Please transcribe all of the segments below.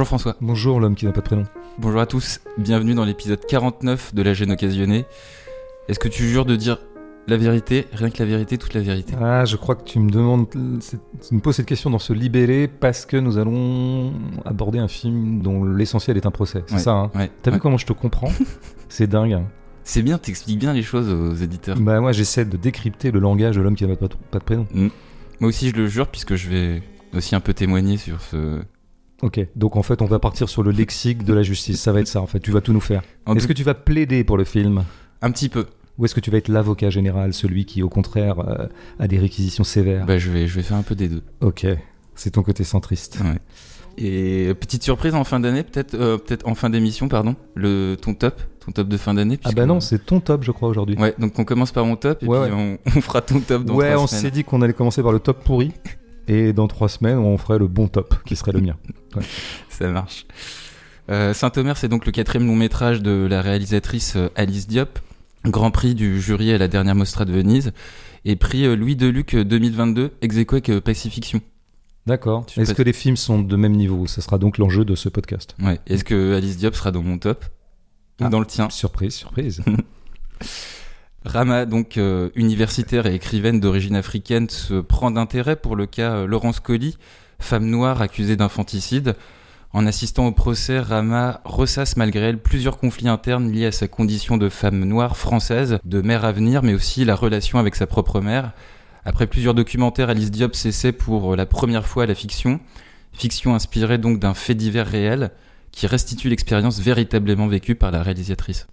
Bonjour François. Bonjour l'homme qui n'a pas de prénom. Bonjour à tous, bienvenue dans l'épisode 49 de La gêne occasionnée. Est-ce que tu jures de dire la vérité, rien que la vérité, toute la vérité? Ah, je crois que tu me demandes, tu me poses cette question dans ce libellé parce que nous allons aborder un film dont l'essentiel est un procès. C'est Ouais, ça, hein? Ouais. T'as ouais. vu comment je te comprends? C'est dingue. hein. C'est bien, t'expliques bien les choses aux éditeurs. Bah moi j'essaie de décrypter le langage de l'homme qui n'a pas, de- pas de prénom. Moi aussi je le jure puisque je vais aussi un peu témoigner sur ce... Ok, donc en fait on va partir sur le lexique de la justice. Ça va être ça en fait. Tu vas tout nous faire. Est-ce que tu vas plaider pour le film? Un petit peu. ou est-ce que tu vas être l'avocat général, celui qui au contraire euh, a des réquisitions sévères? Bah, je, vais, je vais faire un peu des deux. Ok, c'est ton côté centriste. Ouais. Et petite surprise en fin d'année, peut-être euh, peut-être en fin d'émission, pardon, le, ton top, ton top de fin d'année. Ah bah non, c'est ton top je crois aujourd'hui. Ouais, donc on commence par mon top et Ouais, puis On, on fera ton top dans ouais, on s'est dit qu'on allait commencer par le top pourri. Et dans trois semaines, on ferait le bon top, qui serait le mien. Ça marche. Euh, Saint-Omer, c'est donc le quatrième long métrage de la réalisatrice euh, Alice Diop, Grand Prix du jury à la dernière Mostra de Venise, et prix euh, Louis Deluc euh, 2022, ex aequo avec Pacifiction. D'accord. Est-ce que les films sont de même niveau? Ce sera donc l'enjeu de ce podcast. Ouais. Est-ce que Alice Diop sera dans mon top? Ou Ah. dans le tien? Surprise, surprise. Rama, donc euh, universitaire et écrivaine d'origine africaine, se prend d'intérêt pour le cas euh, Laurence Colli, femme noire accusée d'infanticide. En assistant au procès, Rama ressasse malgré elle plusieurs conflits internes liés à sa condition de femme noire française, de mère à venir, mais aussi la relation avec sa propre mère. Après plusieurs documentaires, Alice Diop s'essaie pour la première fois à la fiction, fiction inspirée donc d'un fait divers réel qui restitue l'expérience véritablement vécue par la réalisatrice.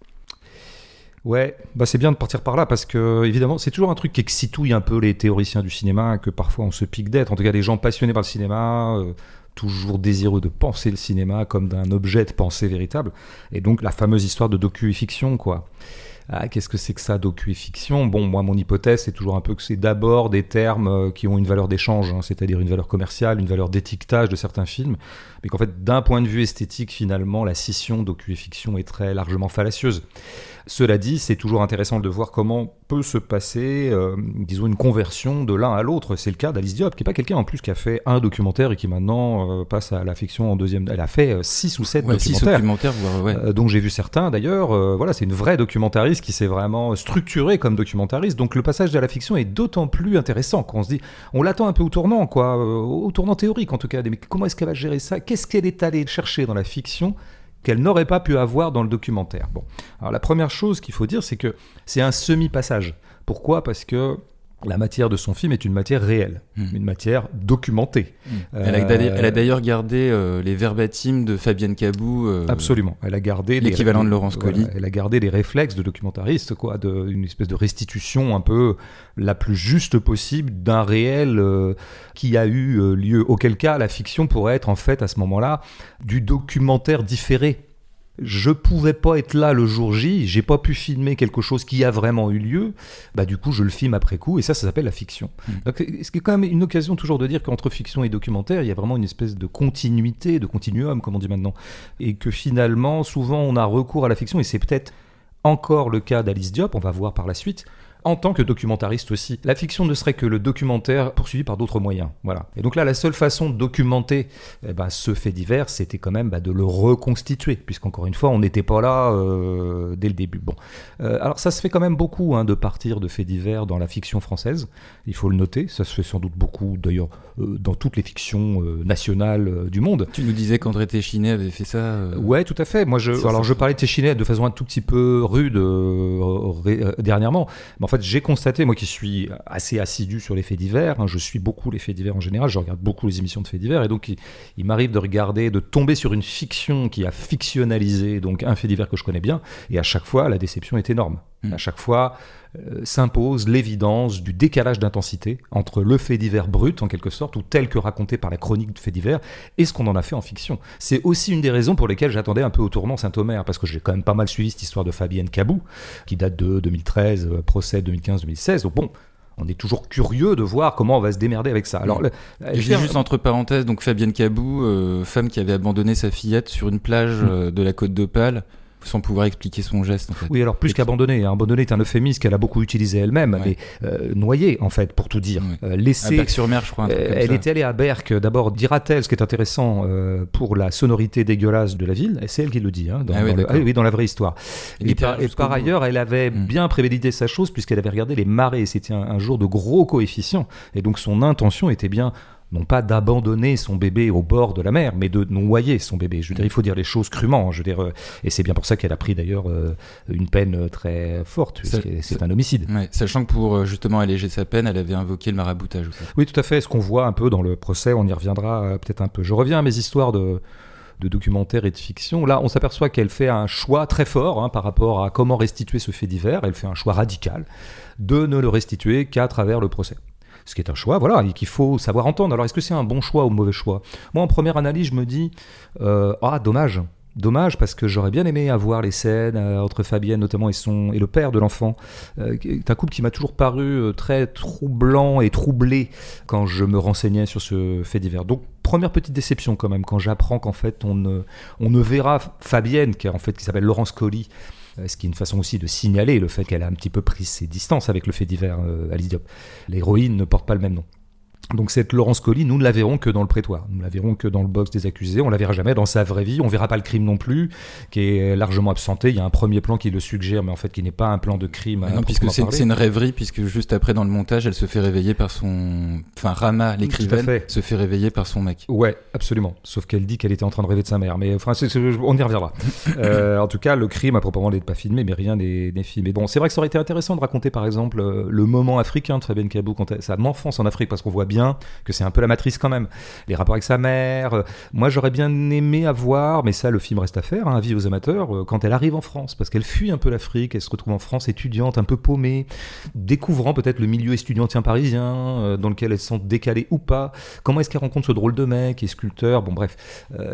Ouais, bah c'est bien de partir par là parce que évidemment c'est toujours un truc qui excitouille un peu les théoriciens du cinéma que parfois on se pique d'être. En tout cas, les gens passionnés par le cinéma, euh, toujours désireux de penser le cinéma comme d'un objet de pensée véritable. Et donc la fameuse histoire de docu-fiction, quoi. Ah, qu'est-ce que c'est que ça, docu-fiction? Bon, moi, mon hypothèse, c'est toujours un peu que c'est d'abord des termes euh, qui ont une valeur d'échange, hein, c'est-à-dire une valeur commerciale, une valeur d'étiquetage de certains films, mais qu'en fait, d'un point de vue esthétique, finalement, la scission docu-fiction est très largement fallacieuse. Cela dit, c'est toujours intéressant de voir comment peut se passer, euh, disons, une conversion de l'un à l'autre. C'est le cas d'Alice Diop, qui n'est pas quelqu'un en plus qui a fait un documentaire et qui maintenant euh, passe à la fiction en deuxième. Elle a fait six ou sept Ouais, six documentaires. documentaires, ouais. Euh, dont j'ai vu certains d'ailleurs. Voilà, c'est une vraie documentariste qui s'est vraiment structurée comme documentariste. Donc le passage à la fiction est d'autant plus intéressant quand on se dit, on l'attend un peu au tournant, quoi, euh, au tournant théorique en tout cas. Mais comment est-ce qu'elle va gérer ça? Qu'est-ce qu'elle est allée chercher dans la fiction qu'elle n'aurait pas pu avoir dans le documentaire? Bon, alors la première chose qu'il faut dire, c'est que c'est un semi-passage. Pourquoi? Parce que la matière de son film est une matière réelle, Hmm. une matière documentée. Elle a Euh, d'ailleurs- elle a d'ailleurs gardé euh, les verbatims de Fabienne Cabou. euh, Absolument. Elle a gardé l'équivalent de Laurence voilà, Colli. elle a gardé des réflexes de documentariste, quoi, de, une espèce de restitution un peu la plus juste possible d'un réel qui a eu lieu. Auquel cas, la fiction pourrait être en fait à ce moment-là du documentaire différé. Je pouvais pas être là le jour J, j'ai pas pu filmer quelque chose qui a vraiment eu lieu. Bah du coup, je le filme après coup, et ça, ça s'appelle la fiction. Mm. Donc, ce qui est quand même une occasion toujours de dire qu'entre fiction et documentaire, il y a vraiment une espèce de continuité, de continuum, comme on dit maintenant et que finalement, souvent, on a recours à la fiction, et c'est peut-être encore le cas d'Alice Diop, on va voir par la suite, en tant que documentariste aussi. La fiction ne serait que le documentaire poursuivi par d'autres moyens. Voilà. Et donc là, la seule façon de documenter eh ben, ce fait divers, c'était quand même bah, de le reconstituer, puisqu'encore une fois, on n'était pas là euh, dès le début. Bon. Euh, alors ça se fait quand même beaucoup hein, de partir de faits divers dans la fiction française, il faut le noter, ça se fait sans doute beaucoup d'ailleurs euh, dans toutes les fictions nationales du monde. Tu nous disais qu'André Téchiné avait fait ça. Ouais, tout à fait. Moi, je, alors je parlais de Téchiné de façon un tout petit peu rude dernièrement, mais en fait, j'ai constaté, moi qui suis assez assidu sur les faits divers, hein, je suis beaucoup les faits divers en général, je regarde beaucoup les émissions de faits divers, et donc il, il m'arrive de regarder, de tomber sur une fiction qui a fictionnalisé donc un fait divers que je connais bien, et à chaque fois, la déception est énorme. Mm. À chaque fois, s'impose l'évidence du décalage d'intensité entre le fait divers brut, en quelque sorte, ou tel que raconté par la chronique de fait divers, et ce qu'on en a fait en fiction. C'est aussi une des raisons pour lesquelles j'attendais un peu au tournant Saint-Omer, parce que j'ai quand même pas mal suivi cette histoire de Fabienne Cabou, qui date de 2013, euh, procès 2015-2016. Donc bon, on est toujours curieux de voir comment on va se démerder avec ça. Alors, le- je dis faire- juste entre parenthèses, donc Fabienne Cabou, euh, femme qui avait abandonné sa fillette sur une plage Mm. euh, de la côte d'Opale. Sans pouvoir expliquer son geste. En fait. Oui, alors plus qu'abandonner. Hein. Abandonner est un euphémisme qu'elle a beaucoup utilisé elle-même. Ouais. Mais euh, noyée, en fait, pour tout dire. Ouais. Euh, laisser. Berck-sur-Mer, je crois. un truc Euh, comme elle ça. est allée à Berck, d'abord, dira-t-elle, ce qui est intéressant euh, pour la sonorité dégueulasse de la ville, et c'est elle qui le dit, hein, dans, Ah oui, dans le- d'accord. oui, dans la vraie histoire. Et par, et ailleurs, elle avait Mm. bien prémédité sa chose, puisqu'elle avait regardé les marées, c'était un, un jour de gros coefficients, et donc son intention était bien non pas d'abandonner son bébé au bord de la mer, mais de noyer son bébé. Je veux dire, il faut dire les choses crûment. Je veux dire, euh, et c'est bien pour ça qu'elle a pris d'ailleurs euh, une peine euh, très forte, c'est un homicide. Ouais, sachant que pour justement alléger sa peine, elle avait invoqué le maraboutage aussi. Oui, tout à fait. Ce qu'on voit un peu dans le procès, on y reviendra peut-être un peu. Je reviens à mes histoires de, de documentaires et de fiction. Là, on s'aperçoit qu'elle fait un choix très fort hein, par rapport à comment restituer ce fait divers. Elle fait un choix radical de ne le restituer qu'à travers le procès. Ce qui est un choix, voilà, et qu'il faut savoir entendre. Alors, est-ce que c'est un bon choix ou mauvais choix? Moi, en première analyse, je me dis, euh, ah, dommage. Dommage parce que j'aurais bien aimé avoir les scènes euh, entre Fabienne notamment et son et le père de l'enfant. Euh, qui est un couple qui m'a toujours paru très troublant et troublé quand je me renseignais sur ce fait divers. Donc première petite déception quand même quand j'apprends qu'en fait on ne, verra Fabienne qui en fait qui s'appelle Laurence Colli ce qui est une façon aussi de signaler le fait qu'elle a un petit peu pris ses distances avec le fait divers euh, Alice Diop. L'héroïne ne porte pas le même nom. Donc cette Laurence Colli, nous ne la verrons que dans le prétoire, nous ne la verrons que dans le box des accusés, on la verra jamais dans sa vraie vie, on verra pas le crime non plus, qui est largement absenté. Il y a un premier plan qui le suggère, mais en fait qui n'est pas un plan de crime. à Mais non, puisque c'est une rêverie, puisque juste après dans le montage, elle se fait réveiller par son, enfin Rama, l'écrivaine, se fait réveiller par son mec. Ouais, absolument. Sauf qu'elle dit qu'elle était en train de rêver de sa mère. Mais enfin, on y reviendra. Euh, en tout cas, le crime à proprement n'est pas filmé, mais rien n'est filmé. Bon, c'est vrai que ça aurait été intéressant de raconter, par exemple, euh, le moment africain de Fabienne Cabot quand elle, sa enfance en Afrique, parce qu'on voit bien que c'est un peu la matrice quand même. Les rapports avec sa mère. euh, moi, j'aurais bien aimé avoir, mais ça, le film reste à faire, hein, avis aux amateurs, euh, quand elle arrive en France, parce qu'elle fuit un peu l'Afrique, elle se retrouve en France étudiante, un peu paumée, découvrant peut-être le milieu estudiantien parisien, euh, dans lequel elle se sent décalée ou pas. Comment est-ce qu'elle rencontre ce drôle de mec qui est sculpteur? Bon, bref,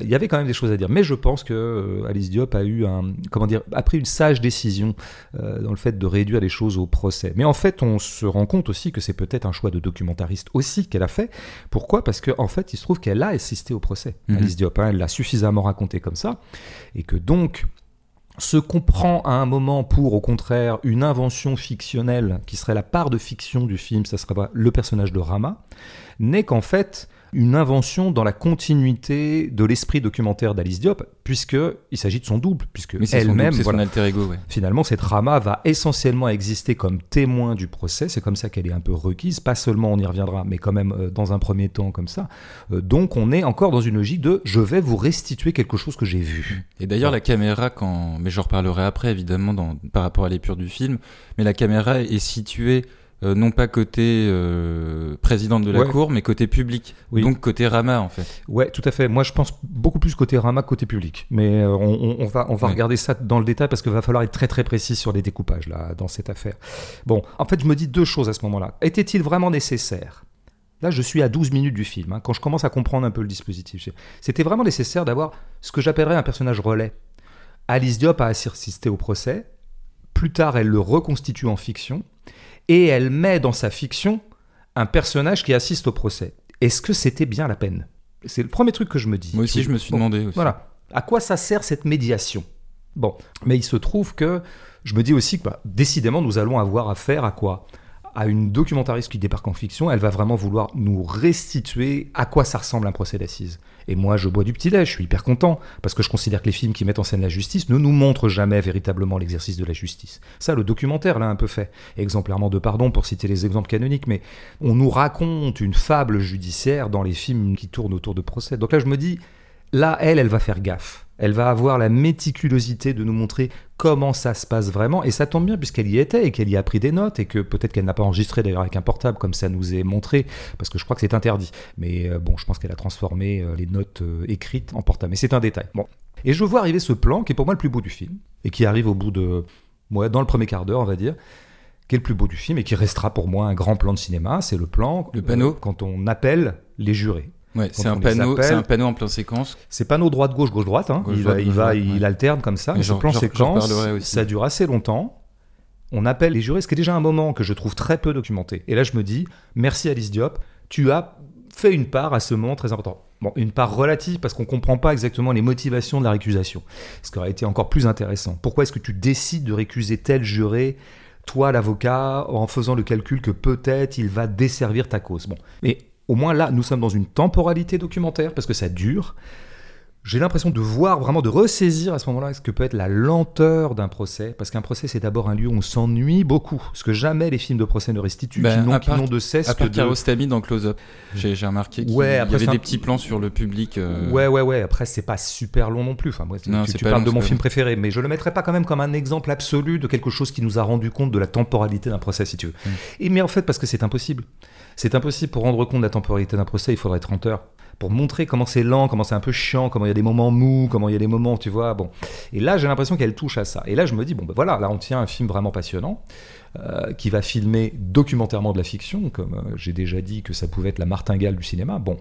il y avait quand même des choses à dire. Mais je pense que Alice Diop a eu un, comment dire, a pris une sage décision dans le fait de réduire les choses au procès. Mais en fait, on se rend compte aussi que c'est peut-être un choix de documentariste aussi qu'elle a fait. Pourquoi? Parce qu'en en fait, il se trouve qu'elle a assisté au procès. Mhm. Alice Diop, hein, elle l'a suffisamment raconté comme ça, et que donc se comprend à un moment pour, au contraire, une invention fictionnelle qui serait la part de fiction du film, ça serait le personnage de Rama, n'est qu'en fait une invention dans la continuité de l'esprit documentaire d'Alice Diop, puisque il s'agit de son double, puisque elle-même, voilà, alter ego, ouais. Finalement, cette Rama va essentiellement exister comme témoin du procès. C'est comme ça qu'elle est un peu requise. Pas seulement, on y reviendra, mais quand même euh, dans un premier temps comme ça. Euh, donc, on est encore dans une logique de je vais vous restituer quelque chose que j'ai vu. Et d'ailleurs, Ouais. la caméra, quand, mais j'en reparlerai après, évidemment, dans... par rapport à l'épure du film, mais la caméra est située euh, non pas côté euh, présidente de la Ouais. cour, mais côté public. Oui. Donc côté Rama, en fait. Ouais, tout à fait. Moi, je pense beaucoup plus côté Rama que côté public. Mais euh, on, on- on va, on va Ouais. regarder ça dans le détail parce qu'il va falloir être très très précis sur les découpages là dans cette affaire. Bon, en fait, je me dis deux choses à ce moment-là. Était-il vraiment nécessaire? Là, je suis à 12 minutes du film, hein, quand je commence à comprendre un peu le dispositif. C'était vraiment nécessaire d'avoir ce que j'appellerais un personnage relais. Alice Diop a assisté au procès. Plus tard, elle le reconstitue en fiction. Et elle met dans sa fiction un personnage qui assiste au procès. Est-ce que c'était bien la peine? C'est le premier truc que je me dis. Moi aussi, je me suis Bon, demandé aussi. Voilà. À quoi ça sert cette médiation? Bon, mais il se trouve que je me dis aussi que bah, décidément, nous allons avoir affaire à quoi? À une documentariste qui débarque en fiction, elle va vraiment vouloir nous restituer à quoi ça ressemble un procès d'assises. Et moi, je bois du petit lait, je suis hyper content, parce que je considère que les films qui mettent en scène la justice ne nous montrent jamais véritablement l'exercice de la justice. Ça, le documentaire l'a un peu fait, exemplairement de pardon pour citer les exemples canoniques, mais on nous raconte une fable judiciaire dans les films qui tournent autour de procès. Donc là, je me dis, là, elle, elle va faire gaffe. Elle va avoir la méticulosité de nous montrer comment ça se passe vraiment. Et ça tombe bien puisqu'elle y était et qu'elle y a pris des notes et que peut-être qu'elle n'a pas enregistré d'ailleurs avec un portable comme ça nous est montré parce que je crois que c'est interdit. Mais euh, bon, je pense qu'elle a transformé euh, les notes euh, écrites en portable. Mais c'est un détail. Bon. Et je vois arriver ce plan qui est pour moi le plus beau du film et qui arrive au bout de, ouais, dans le premier quart d'heure, on va dire qui est le plus beau du film et qui restera pour moi un grand plan de cinéma. C'est le plan Le panneau. quand on appelle les jurés. Ouais, c'est un panneau, c'est un panneau en plein séquence. C'est panneau droite gauche gauche droite. Hein. Gauche, il droite, il, gauche, va, droite, il ouais. alterne comme ça. Mais ce plan séquence, ça dure assez longtemps. On appelle les jurés, ce qui est déjà un moment que je trouve très peu documenté. Et là, je me dis, merci Alice Diop, tu as fait une part à ce moment très important. Bon, une part relative parce qu'on comprend pas exactement les motivations de la récusation. Ce qui aurait été encore plus intéressant. Pourquoi est-ce que tu décides de récuser tel juré toi l'avocat, en faisant le calcul que peut-être il va desservir ta cause? Bon, mais au moins là, nous sommes dans une temporalité documentaire parce que ça dure j'ai l'impression de voir, vraiment de ressaisir à ce moment-là ce que peut être la lenteur d'un procès, parce qu'un procès c'est d'abord un lieu où on s'ennuie beaucoup, ce que jamais les films de procès ne restituent, ben, qui n'ont de cesse à part que dans Close Up, j'ai remarqué qu'il ouais, y avait des petits plans sur le public. Euh. Ouais, ouais, ouais. Après c'est pas super long non plus. Enfin, moi, non, tu, tu parles de mon film préféré, mais je le mettrais pas quand même comme un exemple absolu de quelque chose qui nous a rendu compte de la temporalité d'un procès, si tu veux. Mm. Et mais en fait, parce que c'est impossible. C'est impossible pour rendre compte de la temporalité d'un procès, il faudrait 30 heures pour montrer comment c'est lent, comment c'est un peu chiant, comment il y a des moments mous, comment il y a des moments, tu vois, bon. Et là, j'ai l'impression qu'elle touche à ça. Et là, je me dis, bon, ben voilà, là, on tient un film vraiment passionnant. Euh, qui va filmer documentairement de la fiction, comme euh, j'ai déjà dit que ça pouvait être la martingale du cinéma. Bon,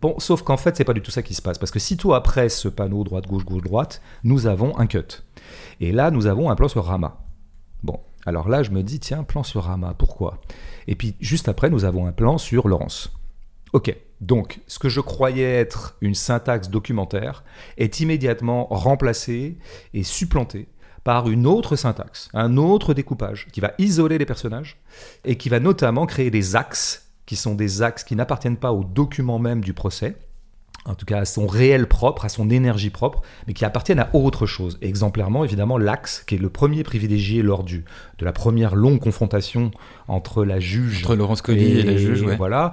Bon, sauf qu'en fait, c'est pas du tout ça qui se passe. Parce que sitôt après ce panneau droite-gauche, gauche-droite, nous avons un cut. Et là, nous avons un plan sur Rama. Bon, alors là, je me dis, tiens, plan sur Rama, pourquoi? Et puis, juste après, nous avons un plan sur Laurence. Ok, donc ce que je croyais être une syntaxe documentaire est immédiatement remplacé et supplanté par une autre syntaxe, un autre découpage qui va isoler les personnages et qui va notamment créer des axes qui sont des axes qui n'appartiennent pas au document même du procès, en tout cas à son réel propre, à son énergie propre, mais qui appartiennent à autre chose. exemplairement, évidemment, l'axe qui est le premier privilégié lors du, de la première longue confrontation entre la juge... Entre Laurence Collier et, la juge, Voilà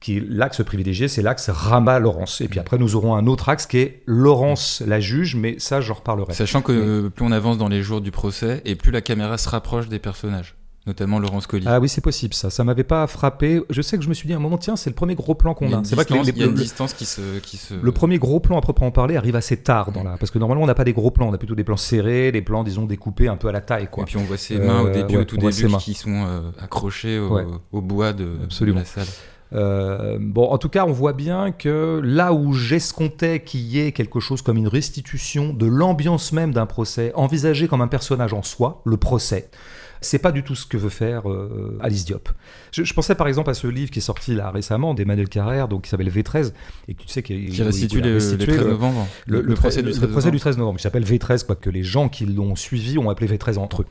qui l'axe privilégié, c'est l'axe Rama-Laurence. Et puis après, nous aurons un autre axe qui est Laurence la juge, mais ça, j'en reparlerai. Sachant que plus on avance dans les jours du procès, et plus la caméra se rapproche des personnages notamment Laurence Collier. Ah oui, c'est possible ça. Ça m'avait pas frappé. Je sais que je me suis dit à un moment, tiens, c'est le premier gros plan qu'on a. C'est vrai qu'il y a une distance qui se, qui se. Le premier gros plan à proprement parler arrive assez tard dans la. Parce que normalement, on n'a pas des gros plans. On a plutôt des plans serrés, des plans, disons, découpés un peu à la taille. Quoi. Et puis on voit ses mains au euh, début, au tout début, qui sont euh, accrochées au, bois de, de la salle. Euh, bon, en tout cas, on voit bien que là où j'escomptais qu'il y ait quelque chose comme une restitution de l'ambiance même d'un procès, envisagé comme un personnage en soi, le procès, c'est pas du tout ce que veut faire euh, Alice Diop. Je, pensais par exemple à ce livre qui est sorti là récemment d'Emmanuel Carrère, donc qui s'appelle V13, et que tu sais qu'il qui restitue le, 13 novembre. Le, procès, du 13, le procès du 13 novembre, qui s'appelle V13, quoi que les gens qui l'ont suivi ont appelé V13 entre eux.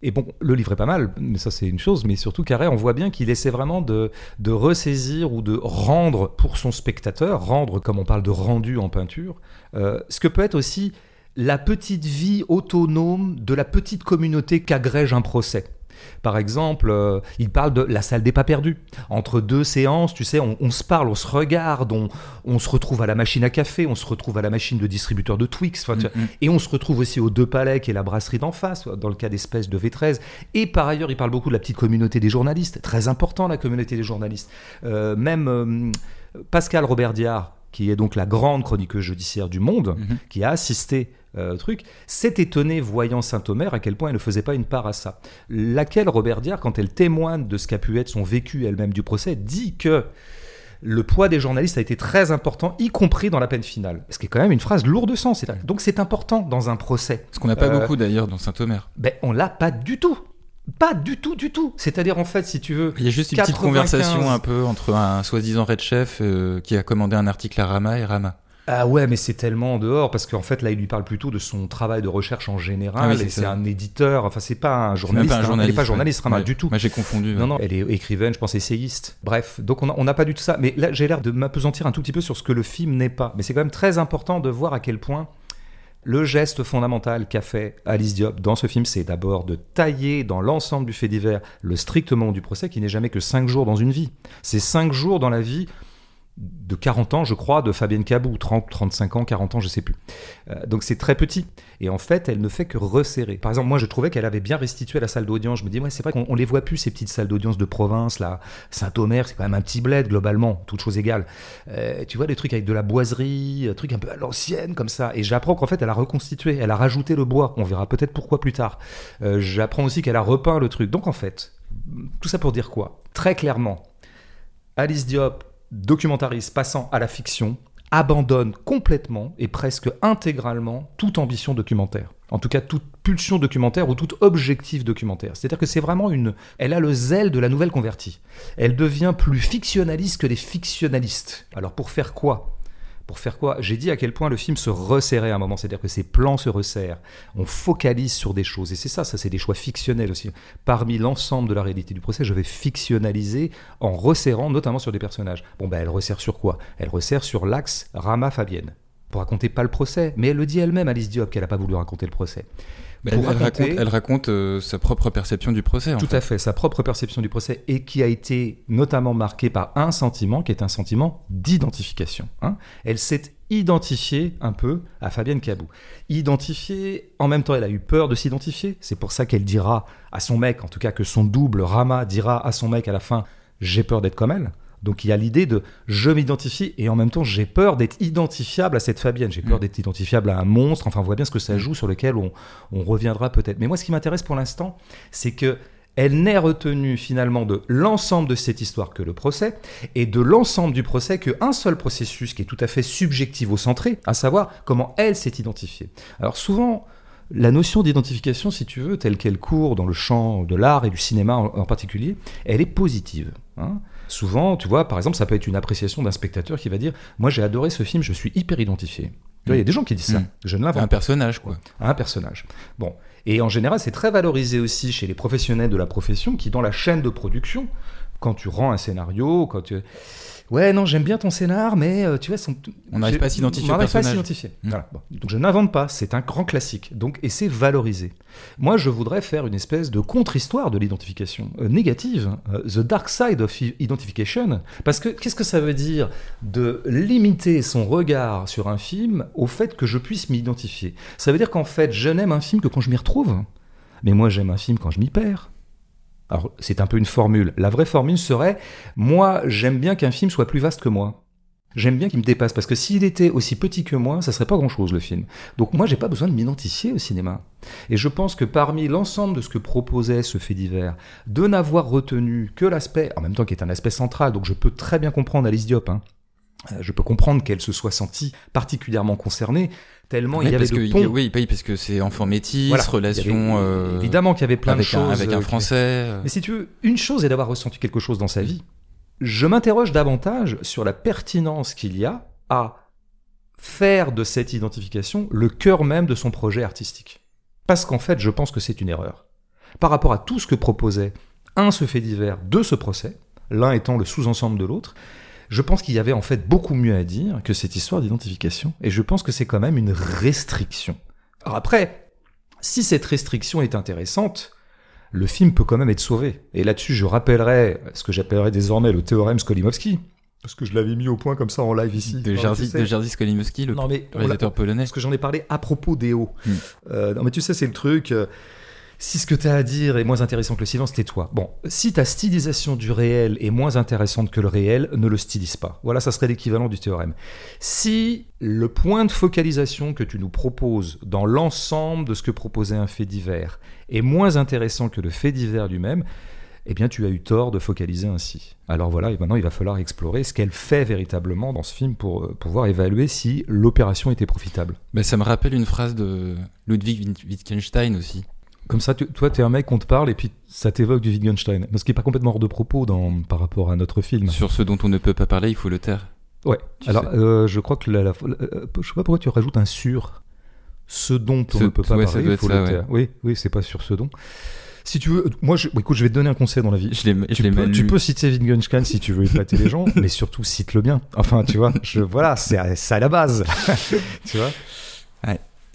Et bon, le livre est pas mal, mais ça c'est une chose, mais surtout Carré, on voit bien qu'il essaie vraiment de, de ressaisir ou de rendre pour son spectateur, rendre comme on parle de rendu en peinture, euh, ce que peut être aussi la petite vie autonome de la petite communauté qu'agrège un procès. Par exemple, euh, il parle de la salle des pas perdus. Entre deux séances, tu sais, on, se parle, on se regarde, on, se retrouve à la machine à café, on se retrouve à la machine de distributeur de Twix, et on se retrouve aussi aux Deux Palais, qui est la brasserie d'en face, dans le cas d'espèces de V13. Et par ailleurs, il parle beaucoup de la petite communauté des journalistes. Très important, la communauté des journalistes. Euh, même euh, Pascal Robert Diard, qui est donc la grande chroniqueuse judiciaire du monde, mm-hmm. qui a assisté euh, truc, s'est étonné voyant Saint-Omer à quel point elle ne faisait pas une part à ça. Laquelle Robert Diard, quand elle témoigne de ce qu'a pu être son vécu elle-même du procès, dit que le poids des journalistes a été très important, y compris dans la peine finale. Ce qui est quand même une phrase lourde de sens. Donc c'est important dans un procès. Ce qu'on n'a pas euh, beaucoup d'ailleurs dans Saint-Omer. Ben, on l'a pas du tout. Pas du tout, du tout. C'est-à-dire, en fait, si tu veux. Il y a juste une petite conversation un peu entre un soi-disant red chef euh, qui a commandé un article à Rama et Rama. Ah ouais, mais c'est tellement en dehors parce qu'en fait là, il lui parle plutôt de son travail de recherche en général. Ah et c'est un éditeur. Enfin, c'est pas un journaliste. Pas un journaliste hein. elle n'est pas journaliste, ouais. du tout. J'ai confondu. Non, non, elle est écrivaine, je pense essayiste. Bref, donc on n'a pas du tout ça. Mais là, j'ai l'air de m'apesantir un tout petit peu sur ce que le film n'est pas. Mais c'est quand même très important de voir à quel point le geste fondamental qu'a fait Alice Diop dans ce film, c'est d'abord de tailler dans l'ensemble du fait divers le strictement du procès, qui n'est jamais que 5 jours dans une vie. C'est 5 jours dans la vie de 40 ans, je crois, de Fabienne Cabou, 30, 35 ans, 40 ans, je sais plus. Euh, donc c'est très petit. Et en fait, elle ne fait que resserrer. Par exemple, moi, je trouvais qu'elle avait bien restitué la salle d'audience. Je me dis, ouais, c'est vrai qu'on les voit plus, ces petites salles d'audience de province, là. Saint-Omer, c'est quand même un petit bled, globalement, toutes choses égales. Euh, tu vois, des trucs avec de la boiserie, des trucs un peu à l'ancienne, comme ça. Et j'apprends qu'en fait, elle a reconstitué, elle a rajouté le bois. On verra peut-être pourquoi plus tard. Euh, j'apprends aussi qu'elle a repeint le truc. Donc en fait, tout ça pour dire quoi? Très clairement, Alice Diop documentariste passant à la fiction abandonne complètement et presque intégralement toute ambition documentaire. En tout cas, toute pulsion documentaire ou tout objectif documentaire. C'est-à-dire que c'est vraiment une... Elle a le zèle de la nouvelle convertie. Elle devient plus fictionnaliste que les fictionnalistes. Alors pour faire quoi? Pour faire quoi? J'ai dit à quel point le film se resserrait à un moment, c'est-à-dire que ses plans se resserrent. On focalise sur des choses. Et c'est ça, ça c'est des choix fictionnels aussi. Parmi l'ensemble de la réalité du procès, je vais fictionnaliser en resserrant notamment sur des personnages. Bon, ben elle resserre sur quoi? Elle resserre sur l'axe Rama-Fabienne. Pour raconter pas le procès. Mais elle le dit elle-même, Alice Diop, qu'elle n'a pas voulu raconter le procès. Elle, raconter... elle, raconte, euh, sa propre perception du procès. Tout à fait, sa propre perception du procès et qui a été notamment marquée par un sentiment qui est un sentiment d'identification. Hein. elle s'est identifiée un peu à Fabienne Cabou. Identifiée, en même temps elle a eu peur de s'identifier. C'est pour ça qu'elle dira à son mec, en tout cas que son double Rama dira à son mec à la fin j'ai peur d'être comme elle. Donc il y a l'idée de je m'identifie et en même temps j'ai peur d'être identifiable à cette Fabienne, j'ai peur mm. d'être identifiable à un monstre, enfin on voit bien ce que ça mm. joue sur lequel on, reviendra peut-être. Mais moi ce qui m'intéresse pour l'instant, c'est que elle n'est retenue finalement de l'ensemble de cette histoire que le procès, et de l'ensemble du procès qu'un seul processus qui est tout à fait subjectif au centré, à savoir comment elle s'est identifiée. Alors souvent, la notion d'identification, si tu veux, telle qu'elle court dans le champ de l'art et du cinéma en, particulier, elle est positive. Hein. Souvent, tu vois, par exemple, ça peut être une appréciation d'un spectateur qui va dire Moi, j'ai adoré ce film, je suis hyper identifié. Il y a des gens qui disent ça. Mm. Je ne Un personnage, quoi. Un personnage. Bon. Et en général, c'est très valorisé aussi chez les professionnels de la profession qui, dans la chaîne de production, quand tu rends un scénario, quand tu ouais, non, j'aime bien ton scénar, mais euh, tu vois, on n'arrive pas à s'identifier. On n'arrive pas à s'identifier. Hmm. Donc je n'invente pas, c'est un grand classique. Donc et c'est valorisé. Moi, je voudrais faire une espèce de contre-histoire de l'identification euh, négative, euh, the dark side of identification, parce que qu'est-ce que ça veut dire de limiter son regard sur un film au fait que je puisse m'identifier? Ça veut dire qu'en fait, je n'aime un film que quand je m'y retrouve. Mais moi, j'aime un film quand je m'y perds. Alors, c'est un peu une formule. La vraie formule serait moi, j'aime bien qu'un film soit plus vaste que moi. J'aime bien qu'il me dépasse parce que s'il était aussi petit que moi, ça serait pas grand-chose le film. Donc moi, j'ai pas besoin de m'identifier au cinéma. Et je pense que parmi l'ensemble de ce que proposait ce fait divers, de n'avoir retenu que l'aspect, en même temps qui est un aspect central, donc je peux très bien comprendre Alice Diop, hein, euh, je peux comprendre qu'elle se soit sentie particulièrement concernée, tellement il y avait de ponts. oui, parce que c'est enfant métis, relation. Euh, évidemment qu'il y avait plein de choses. avec un euh, Français. Mais si tu veux, une chose est d'avoir ressenti quelque chose dans sa vie. Je m'interroge davantage sur la pertinence qu'il y a à faire de cette identification le cœur même de son projet artistique. Parce qu'en fait, je pense que c'est une erreur. Par rapport à tout ce que proposait un ce fait divers, deux ce procès, l'un étant le sous-ensemble de l'autre, je pense qu'il y avait en fait beaucoup mieux à dire que cette histoire d'identification, et je pense que c'est quand même une restriction. Alors après, si cette restriction est intéressante, le film peut quand même être sauvé. Et là-dessus, je rappellerai ce que j'appellerai désormais le théorème Skolimowski, parce que je l'avais mis au point comme ça en live ici. De Jerzy, Skolimowski, le réalisateur polonais. Parce que j'en ai parlé à propos d'EO. Hmm. Euh, non mais tu sais, c'est le truc... Euh, si ce que tu as à dire est moins intéressant que le silence, tais-toi. Bon, si ta stylisation du réel est moins intéressante que le réel, ne le stylise pas. Voilà, ça serait l'équivalent du théorème. Si le point de focalisation que tu nous proposes dans l'ensemble de ce que proposait un fait divers est moins intéressant que le fait divers lui-même, eh bien tu as eu tort de focaliser ainsi. Alors voilà, et maintenant il va falloir explorer ce qu'elle fait véritablement dans ce film pour euh, pouvoir évaluer si l'opération était profitable. Mais ça me rappelle une phrase de Ludwig Wittgenstein aussi. Comme ça, tu, toi, t'es un mec, on te parle et puis ça t'évoque du Wittgenstein. Ce qui n'est pas complètement hors de propos dans, par rapport à notre film. Sur ce dont on ne peut pas parler, il faut le taire. Ouais. Alors, euh, je crois que la, la, euh, je sais pas pourquoi tu rajoutes un sur. Ce dont on ne peut pas parler, il faut le taire. Oui, oui, c'est pas sur ce dont. Si tu veux, moi, je, écoute, je vais te donner un conseil dans la vie. Je tu, peux, tu peux citer Wittgenstein si tu veux épater les gens, mais surtout cite-le bien. Enfin, tu vois, je, voilà, c'est ça à la base. tu vois?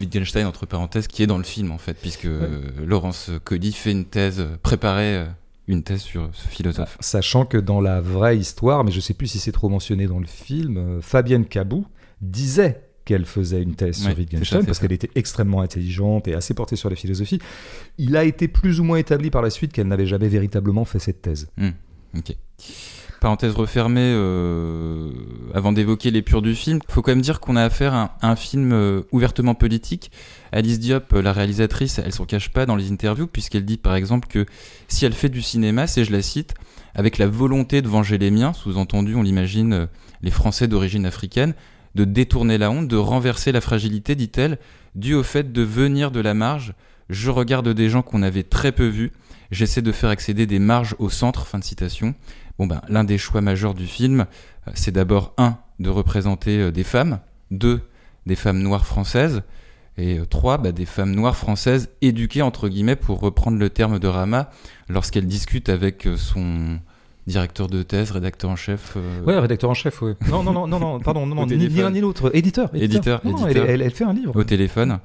Wittgenstein, entre parenthèses, qui est dans le film, en fait, puisque Laurence Colli fait une thèse, préparait euh, une thèse sur ce philosophe. Sachant que dans la vraie histoire, mais je ne sais plus si c'est trop mentionné dans le film, euh, Fabienne Cabou disait qu'elle faisait une thèse sur Wittgenstein parce qu'elle était extrêmement intelligente et assez portée sur la philosophie. Il a été plus ou moins établi par la suite qu'elle n'avait jamais véritablement fait cette thèse. Hmm, ok parenthèse refermée, euh, avant d'évoquer les purs du film, faut quand même dire qu'on a affaire à un, film euh, ouvertement politique. Alice Diop, euh, la réalisatrice, elle s'en cache pas dans les interviews, puisqu'elle dit par exemple que si elle fait du cinéma, c'est, je la cite, avec la volonté de venger les miens, sous-entendu, on l'imagine, les Français d'origine africaine, de détourner la honte, de renverser la fragilité, dit-elle, due au fait de venir de la marge, Je regarde des gens qu'on avait très peu vus. J'essaie de faire accéder des marges au centre. Fin de citation. Bon ben, l'un des choix majeurs du film, euh, c'est d'abord un de représenter euh, des femmes, deux des femmes noires françaises, et euh, trois bah, des femmes noires françaises éduquées entre guillemets pour reprendre le terme de Rama lorsqu'elle discute avec son directeur de thèse, rédacteur en chef. Euh... Ouais, rédacteur en chef. Ouais. Non, non, non, non, non, pardon, non, non ni l'un ni l'autre. Éditeur. Éditeur. éditeur, Elle, elle, fait un livre. Au téléphone.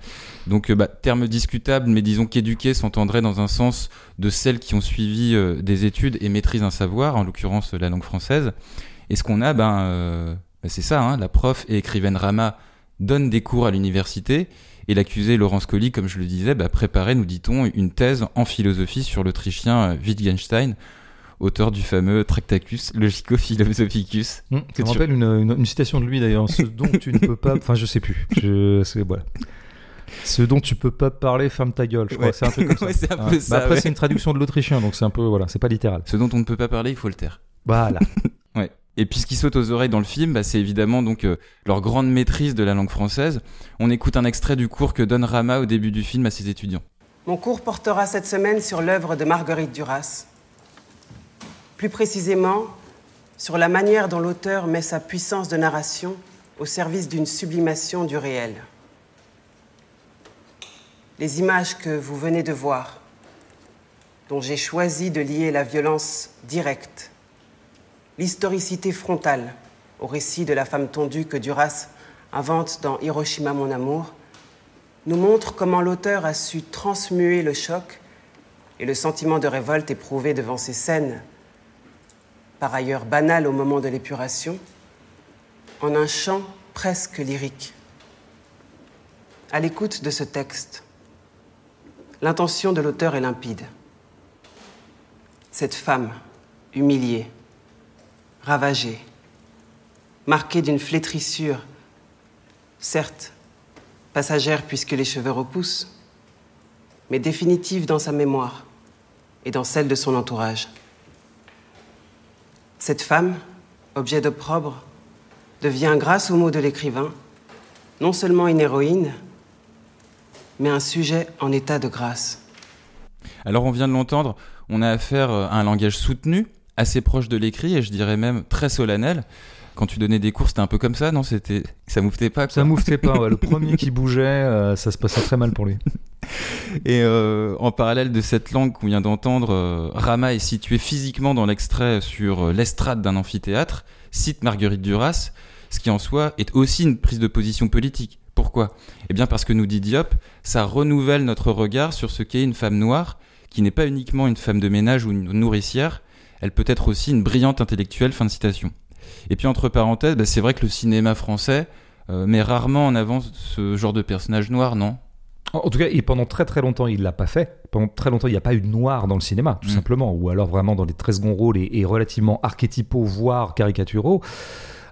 Donc, euh, bah, terme discutable, mais disons qu'éduquer s'entendrait dans un sens de celles qui ont suivi euh, des études et maîtrisent un savoir, en l'occurrence la langue française. Et ce qu'on a, ben, euh, ben c'est ça. Hein, la prof et écrivaine Rama donne des cours à l'université. Et l'accusé Laurence Colli, comme je le disais, bah, préparait, nous dit-on, une thèse en philosophie sur l'Autrichien Wittgenstein auteur du fameux Tractacus Logico-Philosophicus. Mmh, ça me rappelle une, une, citation de lui d'ailleurs, ce dont tu ne peux pas. Enfin, je sais plus. Je, voilà. Ce dont tu peux pas parler, ferme ta gueule. Je crois. C'est un truc comme ça. un peu hein. ça bah, après, c'est une traduction de l'autrichien, donc c'est un peu voilà, c'est pas littéral. Ce dont on ne peut pas parler, il faut le taire. Voilà. ouais. Et puis ce qui saute aux oreilles dans le film, bah, c'est évidemment donc euh, leur grande maîtrise de la langue française. On écoute un extrait du cours que donne Rama au début du film à ses étudiants. Mon cours portera cette semaine sur l'œuvre de Marguerite Duras plus précisément sur la manière dont l'auteur met sa puissance de narration au service d'une sublimation du réel. Les images que vous venez de voir, dont j'ai choisi de lier la violence directe, l'historicité frontale au récit de la femme tondue que Duras invente dans Hiroshima mon amour, nous montrent comment l'auteur a su transmuer le choc et le sentiment de révolte éprouvé devant ces scènes par ailleurs banal au moment de l'épuration, en un chant presque lyrique. À l'écoute de ce texte, l'intention de l'auteur est limpide. Cette femme, humiliée, ravagée, marquée d'une flétrissure, certes passagère puisque les cheveux repoussent, mais définitive dans sa mémoire et dans celle de son entourage. Cette femme, objet d'opprobre, devient, grâce aux mots de l'écrivain, non seulement une héroïne, mais un sujet en état de grâce. Alors on vient de l'entendre, on a affaire à un langage soutenu, assez proche de l'écrit et je dirais même très solennel. Quand tu donnais des cours, c'était un peu comme ça, non? C'était, ça mouftait pas. Quoi? Ça mouftait pas. Le premier qui bougeait, euh, ça se passait très mal pour lui. Et euh, en parallèle de cette langue qu'on vient d'entendre, euh, Rama est situé physiquement dans l'extrait sur l'estrade d'un amphithéâtre, cite Marguerite Duras, ce qui en soi est aussi une prise de position politique. Pourquoi? Eh bien parce que nous dit Diop, ça renouvelle notre regard sur ce qu'est une femme noire, qui n'est pas uniquement une femme de ménage ou une nourricière, elle peut être aussi une brillante intellectuelle. Fin de citation. Et puis entre parenthèses, bah, c'est vrai que le cinéma français met rarement en avant ce genre de personnage noir, non? En tout cas, et pendant très très longtemps, il l'a pas fait. Pendant très longtemps, il n'y a pas eu de noir dans le cinéma, tout mm. simplement, ou alors vraiment dans les très seconds rôles et, relativement archétypaux, voire caricaturaux.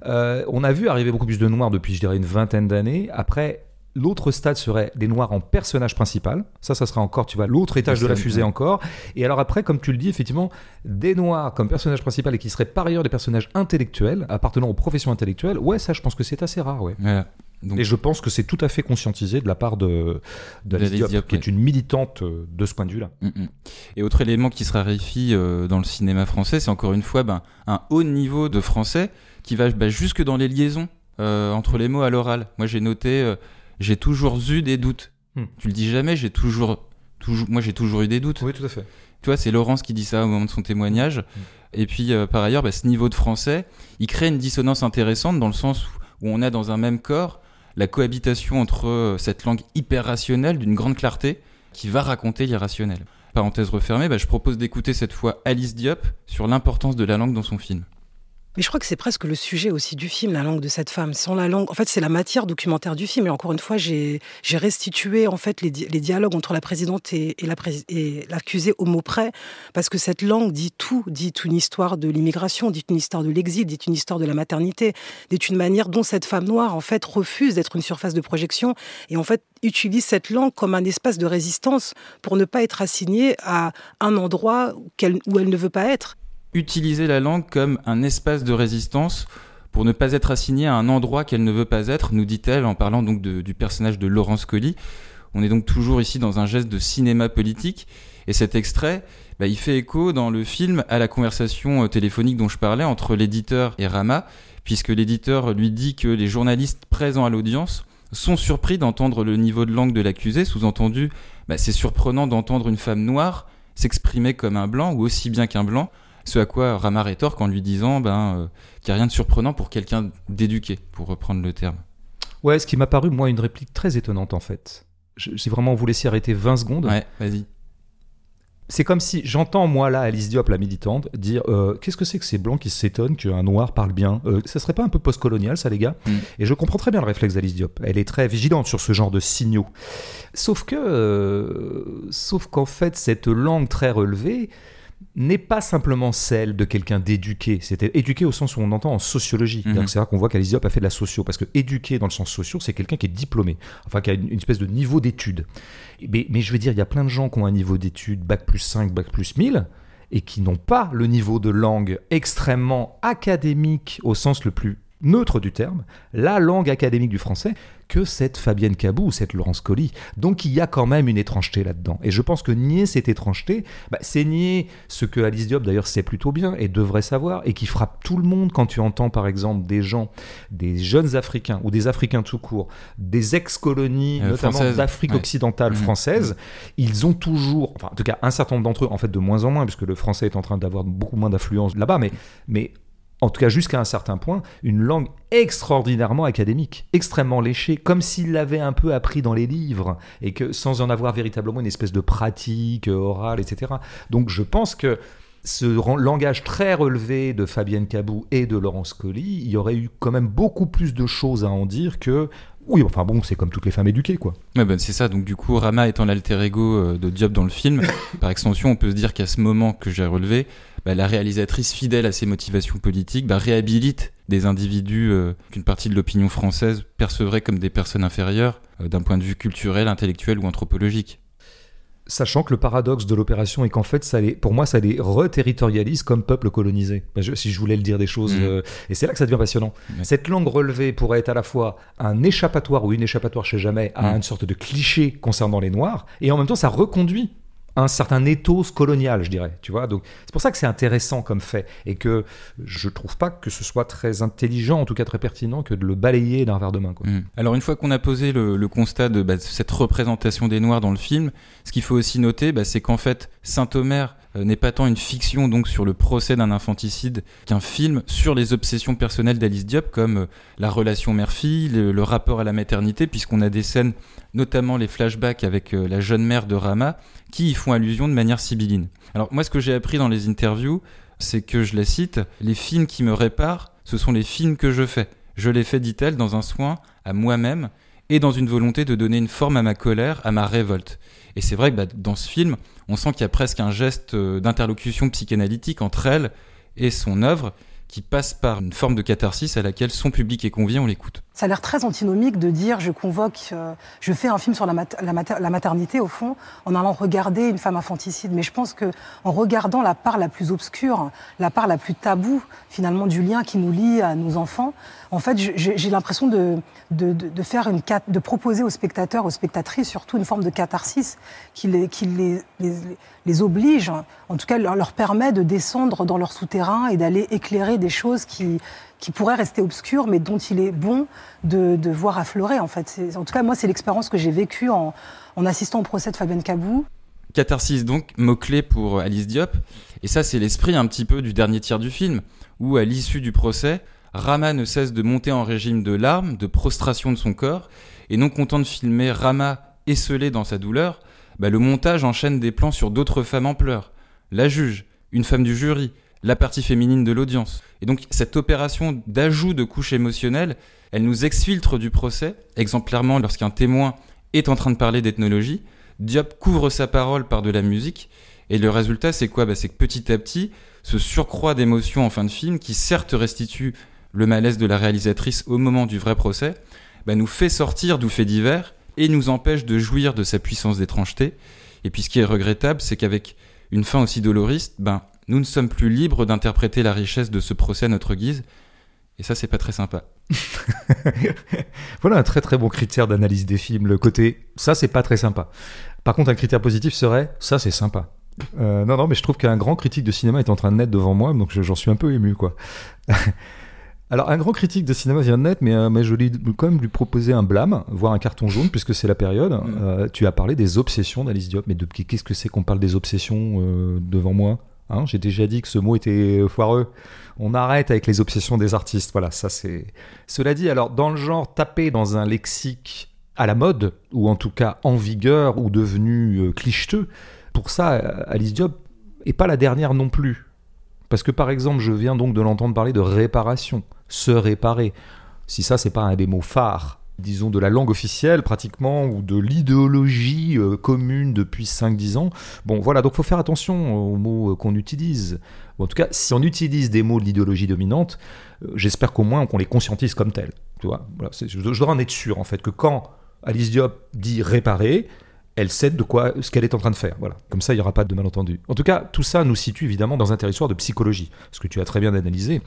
Euh, on a vu arriver beaucoup plus de noirs depuis, je dirais, une vingtaine d'années. Après, L'autre stade serait des noirs en personnage principal. Ça, ça sera encore, tu vois, l'autre étage de la fusée encore. Et alors après, comme tu le dis, effectivement, des noirs comme personnage principal et qui seraient par ailleurs des personnages intellectuels, appartenant aux professions intellectuelles, ouais, ça, je pense que c'est assez rare, ouais. Et je pense que c'est tout à fait conscientisé de la part de, de Diop, qui est une militante euh, de ce point de vue-là. Mm, mm. Et autre élément qui se raréfie euh, dans le cinéma français, c'est encore une fois ben, un haut niveau de français qui va ben, jusque dans les liaisons euh, entre les mots à l'oral. Moi, j'ai noté, j'ai toujours eu des doutes. Hmm. Tu le dis jamais, j'ai toujours, toujours, moi, j'ai toujours eu des doutes. Oui, tout à fait. Tu vois, c'est Laurence qui dit ça au moment de son témoignage. Hmm. Et puis, par ailleurs, ben, ce niveau de français, il crée une dissonance intéressante dans le sens où on a dans un même corps la cohabitation entre euh, cette langue hyper rationnelle d'une grande clarté qui va raconter l'irrationnel. Parenthèse refermée, bah, je propose d'écouter cette fois Alice Diop sur l'importance de la langue dans son film. Mais je crois que c'est presque le sujet aussi du film, la langue de cette femme. Sans la langue, en fait, c'est la matière documentaire du film. Et encore une fois, j'ai restitué en fait les, dialogues entre la présidente et, et l'accusé au mot près, parce que cette langue dit tout, dit une histoire de l'immigration, dit une histoire de l'exil, dit une histoire de la maternité, dit une manière dont cette femme noire en fait refuse d'être une surface de projection et en fait utilise cette langue comme un espace de résistance pour ne pas être assignée à un endroit où elle ne veut pas être utiliser la langue comme un espace de résistance pour ne pas être assignée à un endroit qu'elle ne veut pas être, nous dit-elle en parlant donc du personnage de Laurence Colli. On est donc toujours ici dans un geste de cinéma politique. Et cet extrait, bah, il fait écho dans le film à la conversation euh, téléphonique dont je parlais entre l'éditeur et Rama, puisque l'éditeur lui dit que les journalistes présents à l'audience sont surpris d'entendre le niveau de langue de l'accusé, sous-entendu, bah, c'est surprenant d'entendre une femme noire s'exprimer comme un blanc ou aussi bien qu'un blanc, ce à quoi Rama rétorque en lui disant ben, euh, qu'il n'y a rien de surprenant pour quelqu'un d'éduqué, pour reprendre le terme. Ouais, ce qui m'a paru, moi, une réplique très étonnante en fait. Si vraiment vous laissiez arrêter 20 secondes. Ouais, vas-y c'est comme si j'entends moi là Alice Diop, la militante, dire euh, qu'est-ce que c'est que ces blancs qui s'étonnent qu'un noir parle bien? Euh, Ça serait pas un peu postcolonial ça les gars mm. Et je comprends très bien le réflexe d'Alice Diop. Elle est très vigilante sur ce genre de signaux. Sauf que, euh, sauf qu'en fait cette langue très relevée, n'est pas simplement celle de quelqu'un d'éduqué. C'était éduqué au sens où on entend en sociologie. Mhm. C'est vrai qu'on voit qu'Alice Diop a fait de la socio, parce que éduqué dans le sens socio, c'est quelqu'un qui est diplômé, enfin qui a une, espèce de niveau d'études. Mais, mais, je veux dire, il y a plein de gens qui ont un niveau d'études, bac plus 5, bac plus 1000, et qui n'ont pas le niveau de langue extrêmement académique au sens le plus neutre du terme, la langue académique du français, que cette Fabienne Cabou ou cette Laurence Colli. Donc il y a quand même une étrangeté là-dedans. Et je pense que nier cette étrangeté, bah, c'est nier ce que Alice Diop d'ailleurs sait plutôt bien et devrait savoir, et qui frappe tout le monde quand tu entends par exemple des gens, des jeunes Africains ou des Africains tout court, des ex-colonies, euh, notamment d'Afrique occidentale mmh. française, ils ont toujours, enfin en tout cas un certain nombre d'entre eux, en fait de moins en moins, puisque le français est en train d'avoir beaucoup moins d'influence là-bas, mais, mais en tout cas jusqu'à un certain point, une langue extraordinairement académique, extrêmement léchée, comme s'il l'avait un peu appris dans les livres, et que sans en avoir véritablement une espèce de pratique orale, etc. Donc je pense que ce langage très relevé de Fabienne Cabou et de Laurence Colli, il y aurait eu quand même beaucoup plus de choses à en dire que oui, enfin bon, c'est comme toutes les femmes éduquées, quoi. Ouais, ben c'est ça. Donc du coup, Rama étant l'alter ego euh, de Diop dans le film, par extension, on peut se dire qu'à ce moment que j'ai relevé, bah, la réalisatrice fidèle à ses motivations politiques bah, réhabilite des individus euh, qu'une partie de l'opinion française percevrait comme des personnes inférieures euh, d'un point de vue culturel, intellectuel ou anthropologique. Sachant que le paradoxe de l'opération est qu'en fait, ça les, pour moi, ça les reterritorialise comme peuple colonisé. Bah, si je voulais le dire des choses. Mmh. Euh, et c'est là que ça devient passionnant. Cette langue relevée pourrait être à la fois un échappatoire ou une échappatoire chez jamais à mmh. une sorte de cliché concernant les Noirs, et en même temps, ça reconduit un certain ethos colonial, je dirais. Tu vois, donc c'est pour ça que c'est intéressant comme fait et que je trouve pas que ce soit très intelligent, en tout cas très pertinent, que de le balayer d'un verre de main. Mmh. Alors une fois qu'on a posé le, constat de bah, cette représentation des Noirs dans le film, ce qu'il faut aussi noter, bah, c'est qu'en fait Saint-Omer n'est pas tant une fiction donc sur le procès d'un infanticide qu'un film sur les obsessions personnelles d'Alice Diop comme euh, la relation mère-fille, le, rapport à la maternité puisqu'on a des scènes notamment les flashbacks avec euh, la jeune mère de Rama qui y font allusion de manière sibylline. Alors moi ce que j'ai appris dans les interviews, c'est que je la cite, les films qui me réparent, ce sont les films que je fais. Je les fais, dit-elle, dans un soin à moi-même et dans une volonté de donner une forme à ma colère, à ma révolte. Et c'est vrai que bah, dans ce film, on sent qu'il y a presque un geste euh, d'interlocution psychanalytique entre elle et son œuvre qui passe par une forme de catharsis à laquelle son public est convié, on l'écoute. Ça a l'air très antinomique de dire je convoque, euh, je fais un film sur la, maternité au fond, en allant regarder une femme infanticide. Mais je pense que en regardant la part la plus obscure, la part la plus taboue finalement du lien qui nous lie à nos enfants, en fait j'ai l'impression de, de, de, faire une de proposer aux spectateurs, aux spectatrices surtout une forme de catharsis qui les, qui les, les, les oblige, en tout cas leur permet de descendre dans leur souterrain et d'aller éclairer des choses qui qui pourrait rester obscur, mais dont il est bon de, voir affleurer, en fait. En tout cas, moi, c'est l'expérience que j'ai vécue en, assistant au procès de Fabienne Cabou. Catharsis, donc, mot-clé pour Alice Diop. Et ça, c'est l'esprit un petit peu du dernier tiers du film, où, à l'issue du procès, Rama ne cesse de monter en régime de larmes, de prostration de son corps, et non content de filmer Rama esselé dans sa douleur, bah, le montage enchaîne des plans sur d'autres femmes en pleurs. La juge, une femme du jury, la partie féminine de l'audience. Et donc cette opération d'ajout de couches émotionnelles, elle nous exfiltre du procès, exemplairement lorsqu'un témoin est en train de parler d'ethnologie, Diop couvre sa parole par de la musique, et le résultat c'est quoi? Bah, C'est que petit à petit, ce surcroît d'émotions en fin de film, qui certes restitue le malaise de la réalisatrice au moment du vrai procès, bah, nous fait sortir du fait divers et nous empêche de jouir de sa puissance d'étrangeté. Et puis ce qui est regrettable, c'est qu'avec une fin aussi doloriste, ben, nous ne sommes plus libres d'interpréter la richesse de ce procès à notre guise, Et ça, c'est pas très sympa. voilà un très très bon critère d'analyse des films, le côté ça, c'est pas très sympa. Par contre, un critère positif serait ça, c'est sympa. Euh, non, non, mais je trouve qu'un grand critique de cinéma est en train de naître devant moi, donc j'en suis un peu ému, quoi. Alors, un grand critique de cinéma vient de naître, mais, euh, mais je lui quand même lui proposer un blâme, voire un carton jaune, puisque c'est la période. Mm. Euh, tu as parlé des obsessions d'Alice Diop, mais de, qu'est-ce que c'est qu'on parle des obsessions euh, devant moi? Hein J'ai déjà dit que ce mot était foireux. On arrête avec les obsessions des artistes. Voilà, ça c'est. Cela dit, alors dans le genre tapé dans un lexique à la mode, ou en tout cas en vigueur, ou devenu euh, clicheteux, pour ça, euh, Alice Diop est pas la dernière non plus. Parce que par exemple, je viens donc de l'entendre parler de réparation, se réparer. Si ça, c'est pas un des mots phares, disons, de la langue officielle pratiquement, ou de l'idéologie euh, commune depuis 5-10 ans, bon voilà, donc faut faire attention aux mots euh, qu'on utilise. En tout cas, si on utilise des mots de l'idéologie dominante, euh, j'espère qu'au moins qu'on les conscientise comme tels. Tu vois voilà, je, je dois en être sûr, en fait, que quand Alice Diop dit réparer, elle sait de quoi ce qu'elle est en train de faire. Voilà. Comme ça, il n'y aura pas de malentendu. En tout cas, tout ça nous situe évidemment dans un territoire de psychologie, ce que tu as très bien analysé.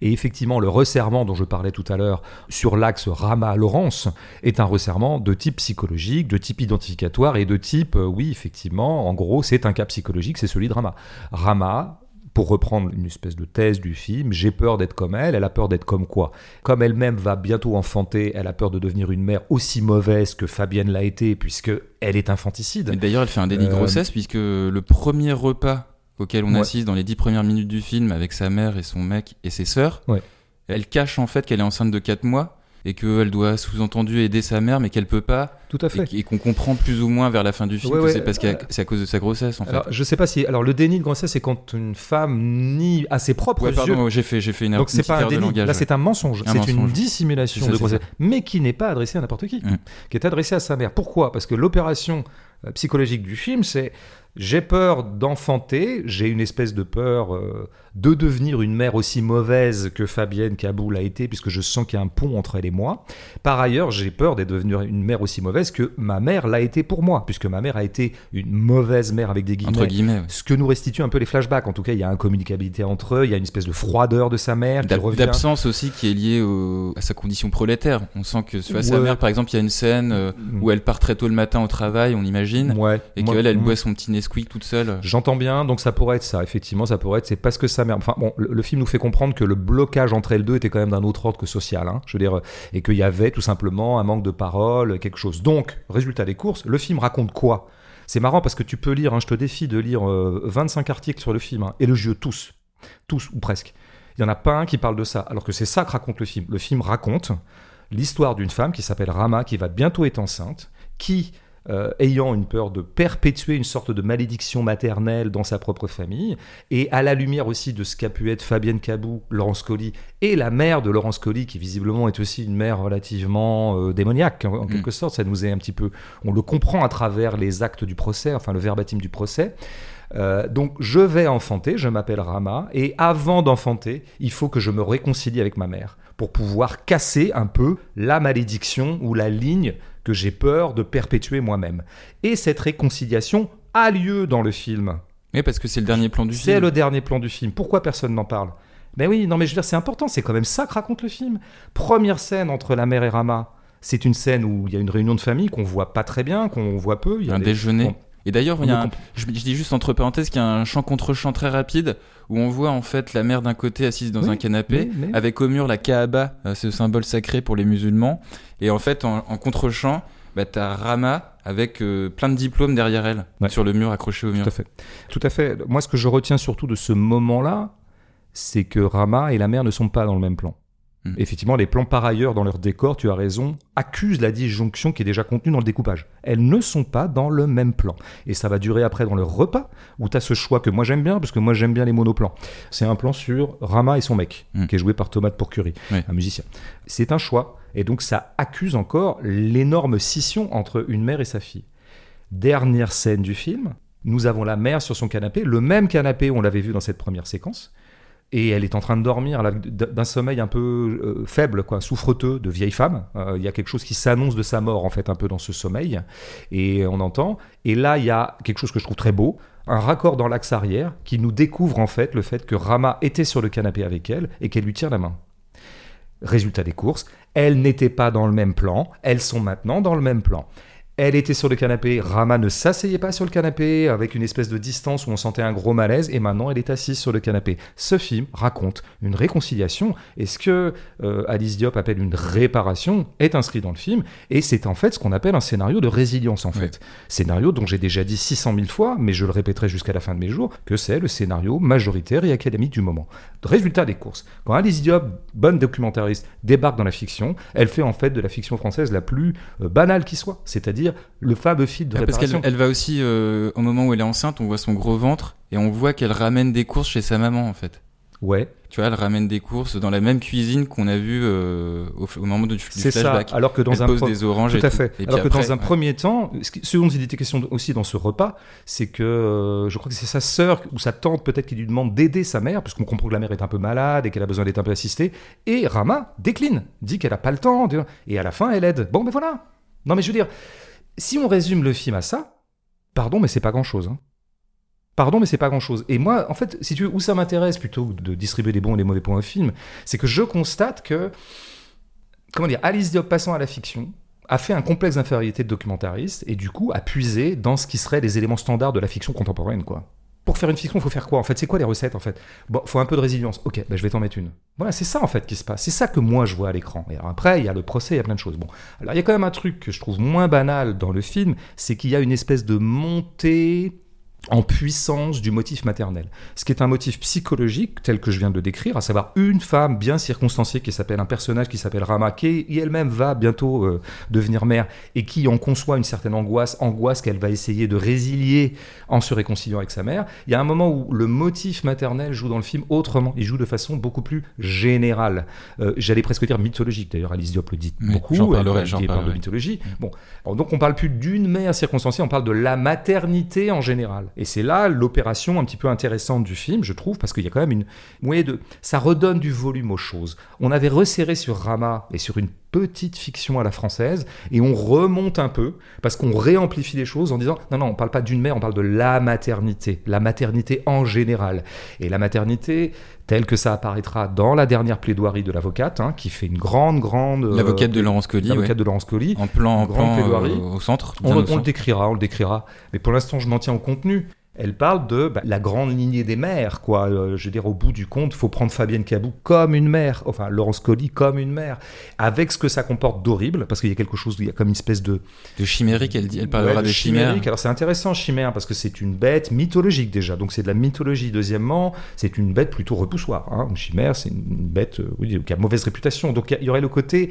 Et effectivement, le resserrement dont je parlais tout à l'heure sur l'axe Rama-Laurence est un resserrement de type psychologique, de type identificatoire et de type, euh, oui, effectivement, en gros, c'est un cas psychologique, c'est celui de Rama. Rama, pour reprendre une espèce de thèse du film, j'ai peur d'être comme elle, elle a peur d'être comme quoi? Comme elle-même va bientôt enfanter, elle a peur de devenir une mère aussi mauvaise que Fabienne l'a été, puisque elle est infanticide. D'ailleurs, elle fait un déni de Euh, grossesse, puisque le premier repas auquel on Ouais. assiste dans les dix premières minutes du film avec sa mère et son mec et ses sœurs, Ouais. elle cache en fait qu'elle est enceinte de 4 mois et qu'elle doit sous-entendu aider sa mère, mais qu'elle peut pas, Tout à fait. et, qu'on comprend plus ou moins vers la fin du film Ouais, que ouais, c'est parce que euh, c'est à cause de sa grossesse en fait. Alors, je sais pas si. Alors, le déni de grossesse, c'est quand une femme nie à ses propres Ouais, pardon, j'ai fait, j'ai fait une, Donc c'est pas un déni, langage. là c'est un mensonge, Un c'est une dissimulation ça, de grossesse, mais qui n'est pas adressée à n'importe qui, Mm. qui est adressée à sa mère. Pourquoi? Parce que l'opération euh, psychologique du film, c'est j'ai peur d'enfanter, j'ai une espèce de peur euh, de devenir une mère aussi mauvaise que Fabienne Kaboul a été, puisque je sens qu'il y a un pont entre elle et moi. Par ailleurs, j'ai peur d'être devenir une mère aussi mauvaise que ma mère l'a été pour moi, puisque ma mère a été une mauvaise mère avec des guillemets Entre guillemets. ouais. ce que nous restituent un peu les flashbacks. En tout cas, il y a incommunicabilité entre eux, il y a une espèce de froideur de sa mère. D'absence aussi qui est liée au- à sa condition prolétaire. On sent que tu vois, sa Ouais. mère, par exemple, il y a une scène euh, Mm. où elle part très tôt le matin au travail, on imagine, Ouais. et qu'elle, elle Mm. boit son petit Toute seule. J'entends bien, donc ça pourrait être ça. Effectivement, ça pourrait être. C'est parce que sa mère. Enfin, bon, le, le film nous fait comprendre que le blocage entre elles deux était quand même d'un autre ordre que social. hein. je veux dire, et qu'il y avait tout simplement un manque de parole, quelque chose. Donc, résultat des courses, le film raconte quoi? C'est marrant parce que tu peux lire. hein, je te défie de lire euh, 25 articles sur le film, hein, élogieux tous, tous ou presque. Il y en a pas un qui parle de ça, alors que c'est ça que raconte le film. Le film raconte l'histoire d'une femme qui s'appelle Rama, qui va bientôt être enceinte, qui euh, ayant une peur de perpétuer une sorte de malédiction maternelle dans sa propre famille, et à la lumière aussi de ce qu'a pu être Fabienne Cabou, Laurence Colli, et la mère de Laurence Colli, qui visiblement est aussi une mère relativement euh, démoniaque, en, en quelque sorte, ça nous est un petit peu... On le comprend à travers les actes du procès, enfin le verbatim du procès. Euh, donc je vais enfanter, je m'appelle Rama, et avant d'enfanter, il faut que je me réconcilie avec ma mère pour pouvoir casser un peu la malédiction ou la ligne que j'ai peur de perpétuer moi-même. Et cette réconciliation a lieu dans le film. Oui, parce que c'est le dernier plan du C'est film. le dernier plan du film. Pourquoi personne n'en parle? Mais oui, non mais je veux dire, c'est important, c'est quand même ça que raconte le film. Première scène entre la mère et Rama. C'est une scène où il y a une réunion de famille qu'on voit pas très bien, qu'on voit peu. Il y a un des- déjeuner. Bon, Et d'ailleurs, je dis juste entre parenthèses qu'il y a un chant contre chant très rapide où on voit en fait la mère d'un côté assise dans Oui, un canapé avec au mur la Kaaba, euh, ce symbole sacré pour les musulmans. Et en fait, en, en contre chant, bah, t'as Rama avec euh, plein de diplômes derrière elle Ouais. sur le mur accroché au mur. Tout à fait. Tout à fait. Moi, ce que je retiens surtout de ce moment-là, c'est que Rama et la mère ne sont pas dans le même plan. Hmm. Effectivement, les plans par ailleurs dans leur décor, tu as raison, accusent la disjonction qui est déjà contenue dans le découpage. Elles ne sont pas dans le même plan. Et ça va durer après dans leur repas, où tu as ce choix que moi j'aime bien, parce que moi j'aime bien les monoplans. C'est un plan sur Rama et son mec, Hmm. qui est joué par Thomas Pourcurie, Oui. un musicien. C'est un choix. Et donc ça accuse encore l'énorme scission entre une mère et sa fille. Dernière scène du film, nous avons la mère sur son canapé, le même canapé où on l'avait vu dans cette première séquence, et elle est en train de dormir d'un sommeil un peu euh, faible, quoi, souffreteux de vieille femme. Euh, Il y a quelque chose qui s'annonce de sa mort en fait un peu dans ce sommeil, et on entend. Et là, il y a quelque chose que je trouve très beau, un raccord dans l'axe arrière qui nous découvre en fait le fait que Rama était sur le canapé avec elle et qu'elle lui tire la main. Résultat des courses, elles n'étaient pas dans le même plan, elles sont maintenant dans le même plan. Elle était sur le canapé, Rama ne s'asseyait pas sur le canapé avec une espèce de distance où on sentait un gros malaise et maintenant elle est assise sur le canapé. Ce film raconte une réconciliation et ce que euh, Alice Diop appelle une réparation est inscrit dans le film et c'est en fait ce qu'on appelle un scénario de résilience en fait. Scénario dont j'ai déjà dit 600 000 fois mais je le répéterai jusqu'à la fin de mes jours que c'est le scénario majoritaire et académique du moment. Résultat des courses. Quand Alice Diop, bonne documentariste, débarque dans la fiction, elle fait en fait de la fiction française la plus euh, banale qui soit, c'est-à-dire le fameux fil de Ah, parce qu'elle elle va aussi, euh, au moment où elle est enceinte, on voit son gros ventre et on voit qu'elle ramène des courses chez sa maman en fait. Ouais, Tu vois, elle ramène des courses dans la même cuisine qu'on a vu euh, au, au moment du, du c'est ça. flashback. Alors que dans elle un pose des oranges Tout à fait. Et Alors que après, dans un ouais. premier temps, ce, dont il était question aussi dans ce repas, c'est que euh, je crois que c'est sa sœur ou sa tante peut-être qui lui demande d'aider sa mère, puisqu'on comprend que la mère est un peu malade et qu'elle a besoin d'être un peu assistée. Et Rama décline, dit qu'elle a pas le temps. Et à la fin, elle aide. Bon, mais voilà. Non, mais je veux dire, si on résume le film à ça, pardon, mais c'est pas grand-chose. hein. Pardon, mais c'est pas grand-chose. Et moi, en fait, si tu veux, où ça m'intéresse plutôt que de distribuer les bons et les mauvais points au film, c'est que je constate que, comment dire, Alice Diop passant à la fiction, a fait un complexe d'infériorité de documentariste et du coup a puisé dans ce qui serait les éléments standards de la fiction contemporaine, quoi. Pour faire une fiction, il faut faire quoi En fait, c'est quoi les recettes en fait? Bon, faut un peu de résilience. Ok, ben, je vais t'en mettre une. Voilà, c'est ça en fait qui se passe. C'est ça que moi je vois à l'écran. Et après, il y a le procès, il y a plein de choses. Bon, alors il y a quand même un truc que je trouve moins banal dans le film, c'est qu'il y a une espèce de montée en puissance du motif maternel. Ce qui est un motif psychologique tel que je viens de le décrire, à savoir une femme bien circonstanciée qui s'appelle un personnage qui s'appelle Rama, qui elle-même va bientôt euh, devenir mère et qui en conçoit une certaine angoisse, angoisse qu'elle va essayer de résilier en se réconciliant avec sa mère. Il y a un moment où le motif maternel joue dans le film autrement, il joue de façon beaucoup plus générale. Euh, J'allais presque dire mythologique, d'ailleurs Alice Diop le dit Oui, beaucoup, j'en parlerai, parle de mythologie. Bon, alors, donc on parle plus d'une mère circonstanciée, on parle de la maternité en général. Et c'est là l'opération un petit peu intéressante du film, je trouve, parce qu'il y a quand même une de, ça redonne du volume aux choses. On avait resserré sur Rama et sur une petite fiction à la française, et on remonte un peu parce qu'on réamplifie les choses en disant non non, on parle pas d'une mère, on parle de la maternité, la maternité en général. Et la maternité telle que ça apparaîtra dans la dernière plaidoirie de l'avocate, hein, qui fait une grande grande euh, L'avocate de Laurence Colli, l'avocate ouais. de Laurence Colli. en plan, en Grande plan euh, plaidoirie. au centre. On, le- au on le centre. décrira, on le décrira. Mais pour l'instant, je m'en tiens au contenu. Elle parle de bah, la grande lignée des mères, quoi. Euh, je veux dire, au bout du compte, faut prendre Fabienne Cabou comme une mère, enfin Laurence Colli comme une mère, avec ce que ça comporte d'horrible, parce qu'il y a quelque chose, il y a comme une espèce de De chimérique, elle, dit, elle parlera Ouais, chimères. chimérique. Alors c'est intéressant, chimère, parce que c'est une bête mythologique déjà. Donc c'est de la mythologie. Deuxièmement, c'est une bête plutôt repoussoire. Hein. Une chimère, c'est une bête euh, oui, qui a mauvaise réputation. Donc il y a- il y, aurait le côté,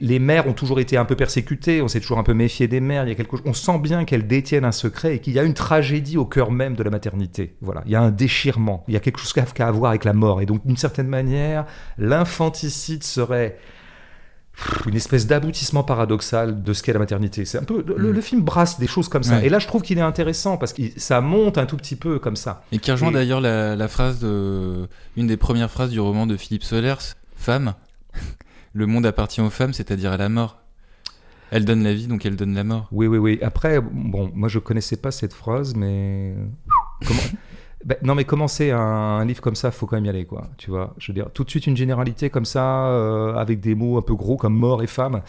les mères ont toujours été un peu persécutées, on s'est toujours un peu méfié des mères. Il y a quelque, on sent bien qu'elles détiennent un secret et qu'il y a une tragédie au cœur même de la maternité. Voilà, il y a un déchirement. Il y a quelque chose qu'à qu'à voir avec la mort. Et donc d'une certaine manière, l'infanticide serait une espèce d'aboutissement paradoxal de ce qu'est la maternité. C'est un peu le, Mm. le film brasse des choses comme ça. Ouais. Et là, je trouve qu'il est intéressant parce que ça monte un tout petit peu comme ça. Et qui rejoint Et- d'ailleurs la, la phrase de, une des premières phrases du roman de Philippe Solers, Femme. Le monde appartient aux femmes, c'est-à-dire à la mort. Elle donne la vie, donc elle donne la mort. Oui, oui, oui. Après, bon, moi, je connaissais pas cette phrase, mais comment Ben, non, mais commencer un, un livre comme ça, faut quand même y aller, quoi. Tu vois, je veux dire, tout de suite une généralité comme ça, euh, avec des mots un peu gros comme mort et femme.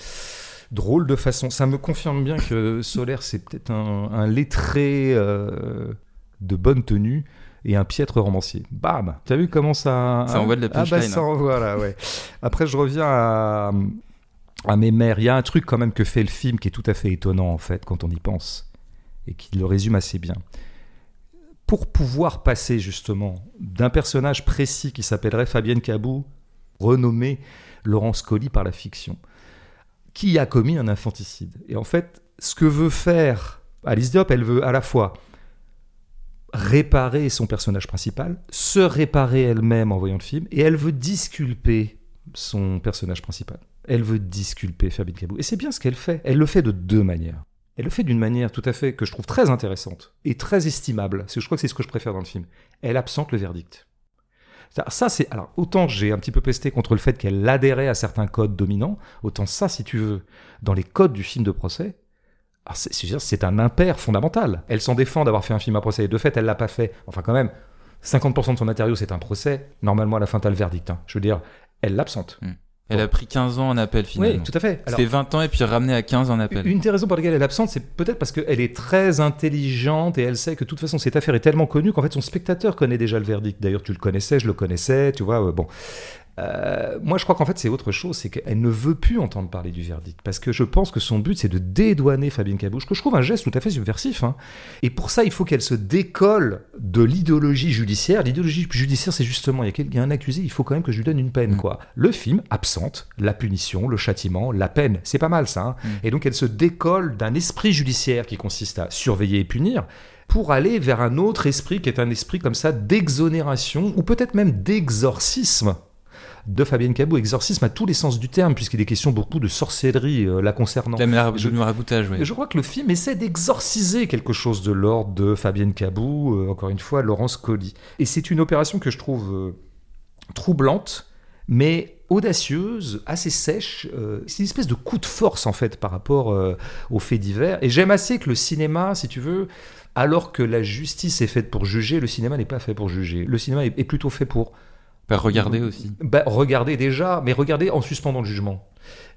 Drôle de façon. Ça me confirme bien que Solaire, c'est peut-être un, un lettré euh, de bonne tenue et un piètre romancier. Bam T'as vu comment ça... Ça envoie de la Ah bah punchline, ça hein. envoie, là, ouais. Après, je reviens à, à mes mères. Il y a un truc quand même que fait le film qui est tout à fait étonnant, en fait, quand on y pense, et qui le résume assez bien. Pour pouvoir passer, justement, d'un personnage précis qui s'appellerait Fabienne Cabou, renommé Laurence Colli par la fiction, qui a commis un infanticide. Et en fait, ce que veut faire Alice Diop, elle veut à la fois réparer son personnage principal, se réparer elle-même en voyant le film, et elle veut disculper son personnage principal. Elle veut disculper Fabienne Cabou. Et c'est bien ce qu'elle fait. Elle le fait de deux manières. Elle le fait d'une manière tout à fait que je trouve très intéressante et très estimable. Je crois que c'est ce que je préfère dans le film. Elle absente le verdict. Ça, c'est alors autant j'ai un petit peu pesté contre le fait qu'elle adhérait à certains codes dominants, autant ça, si tu veux, dans les codes du film de procès, c'est- un impair fondamental. Elle s'en défend d'avoir fait un film à procès. Et de fait, elle l'a pas fait. Enfin, quand même, 50% de son matériau, c'est un procès. Normalement, à la fin, t'as le verdict. hein. Je veux dire, elle l'absente. Mm. Elle a pris 15 ans en appel finalement. Oui, tout à fait. C'était 20 ans et puis ramené à 15 en appel. Une des raisons pour lesquelles elle est absente, c'est peut-être parce qu'elle est très intelligente et elle sait que de toute façon cette affaire est tellement connue qu'en fait son spectateur connaît déjà le verdict. D'ailleurs, tu le connaissais, je le connaissais, tu vois. euh, bon, Euh, moi je crois qu'en fait c'est autre chose, c'est qu'elle ne veut plus entendre parler du verdict parce que je pense que son but c'est de dédouaner Fabienne Cabouche, que je trouve un geste tout à fait subversif. hein. Et pour ça, il faut qu'elle se décolle de l'idéologie judiciaire. L'idéologie judiciaire, c'est justement il y, a un accusé, il faut quand même que je lui donne une peine, Mm. quoi. Le film absente la punition, le châtiment, la peine. C'est pas mal ça. hein. Mm. Et donc elle se décolle d'un esprit judiciaire qui consiste à surveiller et punir pour aller vers un autre esprit qui est un esprit comme ça d'exonération ou peut-être même d'exorcisme de Fabienne Cabot, exorcisme à tous les sens du terme, puisqu'il est question beaucoup de sorcellerie euh, la concernant. La mara- Je- maraboutage, oui. Je crois que le film essaie d'exorciser quelque chose de l'ordre de Fabienne Cabou, euh, encore une fois, Laurence Colli. Et c'est une opération que je trouve euh, troublante, mais audacieuse, assez sèche. euh, c'est une espèce de coup de force, en fait, par rapport euh, aux faits divers. Et j'aime assez que le cinéma, si tu veux, alors que la justice est faite pour juger, le cinéma n'est pas fait pour juger. Le cinéma est, est plutôt fait pour Pas regarder aussi. bah, regardez déjà, mais regardez en suspendant le jugement.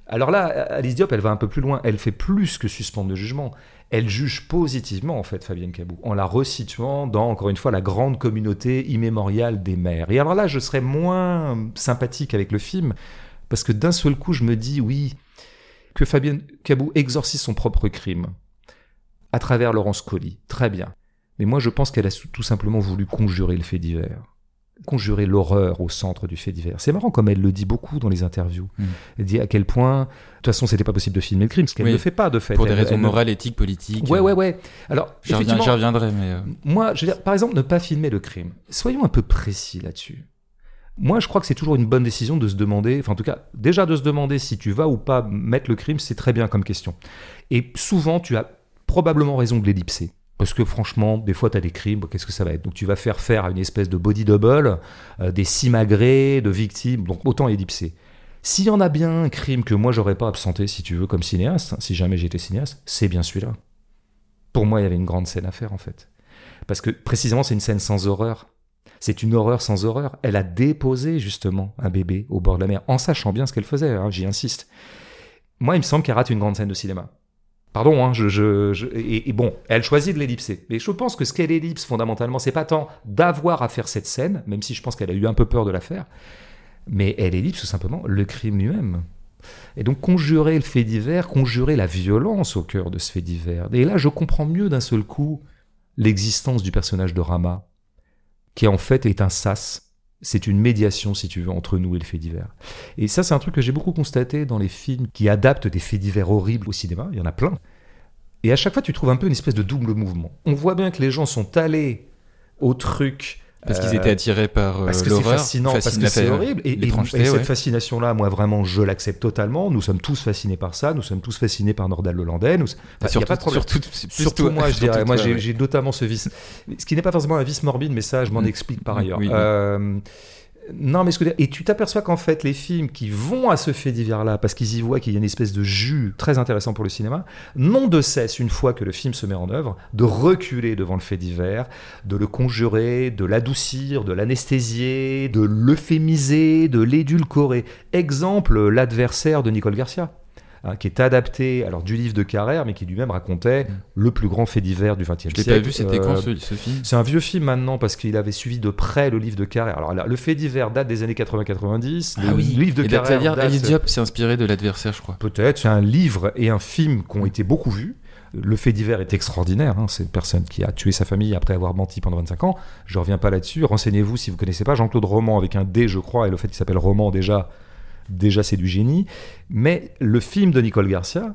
Alors là, Alice Diop, elle va un peu plus loin. Elle fait plus que suspendre le jugement. Elle juge positivement, en fait, Fabienne Cabou, en la resituant dans, encore une fois, la grande communauté immémoriale des mères. Et alors là, je serais moins sympathique avec le film, parce que d'un seul coup, je me dis, oui, que Fabienne Cabou exorcise son propre crime à travers Laurence Colli. Très bien. Mais moi, je pense qu'elle a tout simplement voulu conjurer le fait divers conjurer l'horreur au centre du fait divers. C'est marrant comme elle le dit beaucoup dans les interviews. Mm. Elle dit à quel point, de toute façon, c'était pas possible de filmer le crime, ce qu'elle Oui. ne fait pas de fait. Pour des raisons elle morales, éthiques, politiques. Ouais, euh, ouais, ouais. Alors, j'y reviendrai, mais. euh, moi, je veux dire, par exemple, ne pas filmer le crime. Soyons un peu précis là-dessus. Moi, je crois que c'est toujours une bonne décision de se demander, enfin en tout cas, déjà de se demander si tu vas ou pas mettre le crime, c'est très bien comme question. Et souvent, tu as probablement raison de l'ellipser. Parce que franchement, des fois, tu as des crimes, qu'est-ce que ça va être? Donc tu vas faire faire à une espèce de body double, euh, des simagrées de victimes, donc autant ellipser. S'il y en a bien un crime que moi, j'aurais pas absenté, si tu veux, comme cinéaste, si jamais j'étais cinéaste, c'est bien celui-là. Pour moi, il y avait une grande scène à faire, en fait. Parce que précisément, c'est une scène sans horreur. C'est une horreur sans horreur. Elle a déposé justement un bébé au bord de la mer, en sachant bien ce qu'elle faisait, hein, j'y insiste. Moi, il me semble qu'elle rate une grande scène de cinéma. Pardon, hein, je, et, et bon, elle choisit de l'ellipser. Mais je pense que ce qu'elle ellipse fondamentalement, c'est pas tant d'avoir à faire cette scène, même si je pense qu'elle a eu un peu peur de la faire, mais elle ellipse tout simplement le crime lui-même. Et donc conjurer le fait divers, conjurer la violence au cœur de ce fait divers. Et là, je comprends mieux d'un seul coup l'existence du personnage de Rama, qui en fait est un sas. C'est une médiation, si tu veux, entre nous et le fait divers. Et ça, c'est un truc que j'ai beaucoup constaté dans les films qui adaptent des faits divers horribles au cinéma. Il y en a plein. Et à chaque fois, tu trouves un peu une espèce de double mouvement. On voit bien que les gens sont allés au truc. Parce qu'ils euh, étaient attirés par euh, parce que c'est fascinant, parce que c'est euh, horrible. Et, et- l'étrangeté, et cette ouais. fascination-là, moi, vraiment, je l'accepte totalement. Nous sommes tous fascinés par ça. Nous sommes tous fascinés par Nordal Lelandais. Nous... Enfin, il y a surtout, pas de problème. surtout, Surtout toi- moi, je surtout dirais. Moi, j'ai notamment ce vice. Ce qui n'est pas forcément un vice morbide, mais ça, je m'en Mm. explique par Mm, ailleurs. oui, oui. Non, mais ce que je veux dire- et tu t'aperçois qu'en fait, les films qui vont à ce fait divers-là, parce qu'ils y voient qu'il y a une espèce de jus très intéressant pour le cinéma, n'ont de cesse, une fois que le film se met en œuvre, de reculer devant le fait divers, de le conjurer, de l'adoucir, de l'anesthésier, de l'euphémiser, de l'édulcorer. Exemple, l'adversaire de Nicole Garcia. Hein, qui est adapté alors du livre de Carrère, mais qui lui-même racontait Mm. le plus grand fait divers du XXe Je siècle. l'ai pas vu, c'était quand Euh, ce, ce film? c'est un vieux film maintenant parce qu'il avait suivi de près le livre de Carrère. Alors là, le fait divers date des années 80-90. Ah le livre de Et Carrère date- Alice Diop s'est inspiré de l'adversaire, je crois. Peut-être, c'est un livre et un film qui ont été beaucoup vus. Le fait divers est extraordinaire. hein. C'est une personne qui a tué sa famille après avoir menti pendant 25 ans. Je reviens pas là-dessus. Renseignez-vous si vous connaissez pas Jean-Claude Roman avec un D, je crois, et le fait qu'il s'appelle Roman déjà, déjà c'est du génie. Mais le film de Nicole Garcia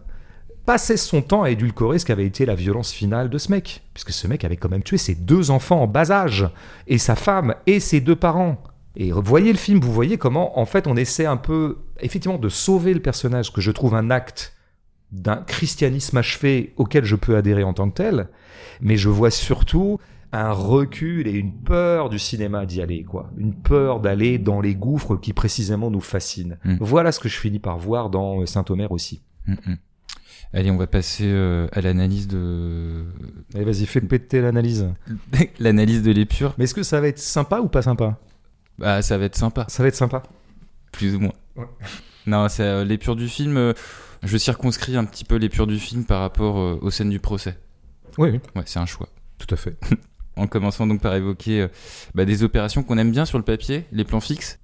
passait son temps à édulcorer ce qu'avait été la violence finale de ce mec, puisque ce mec avait quand même tué ses deux enfants en bas âge et sa femme et ses deux parents. Et voyez le film, vous voyez comment en fait on essaie un peu effectivement de sauver le personnage, que je trouve un acte d'un christianisme achevé auquel je peux adhérer en tant que tel, mais je vois surtout un recul et une peur du cinéma d'y aller, quoi. Une peur d'aller dans les gouffres qui précisément nous fascinent. Mm. Voilà ce que je finis par voir dans euh, Saint-Omer aussi. Mm, mm. Allez, on va passer euh, à l'analyse de Allez, vas-y, fais péter l'analyse. l'analyse de l'épure. Mais est-ce que ça va être sympa ou pas sympa? Bah, ça va être sympa, Ça va être sympa. plus ou moins. Non, c'est euh, l'épure du film. euh, je circonscris un petit peu l'épure du film par rapport aux scènes du procès. Oui, oui, Ouais, c'est un choix. tout à fait. En commençant donc par évoquer euh, bah, des opérations qu'on aime bien sur le papier, les plans fixes.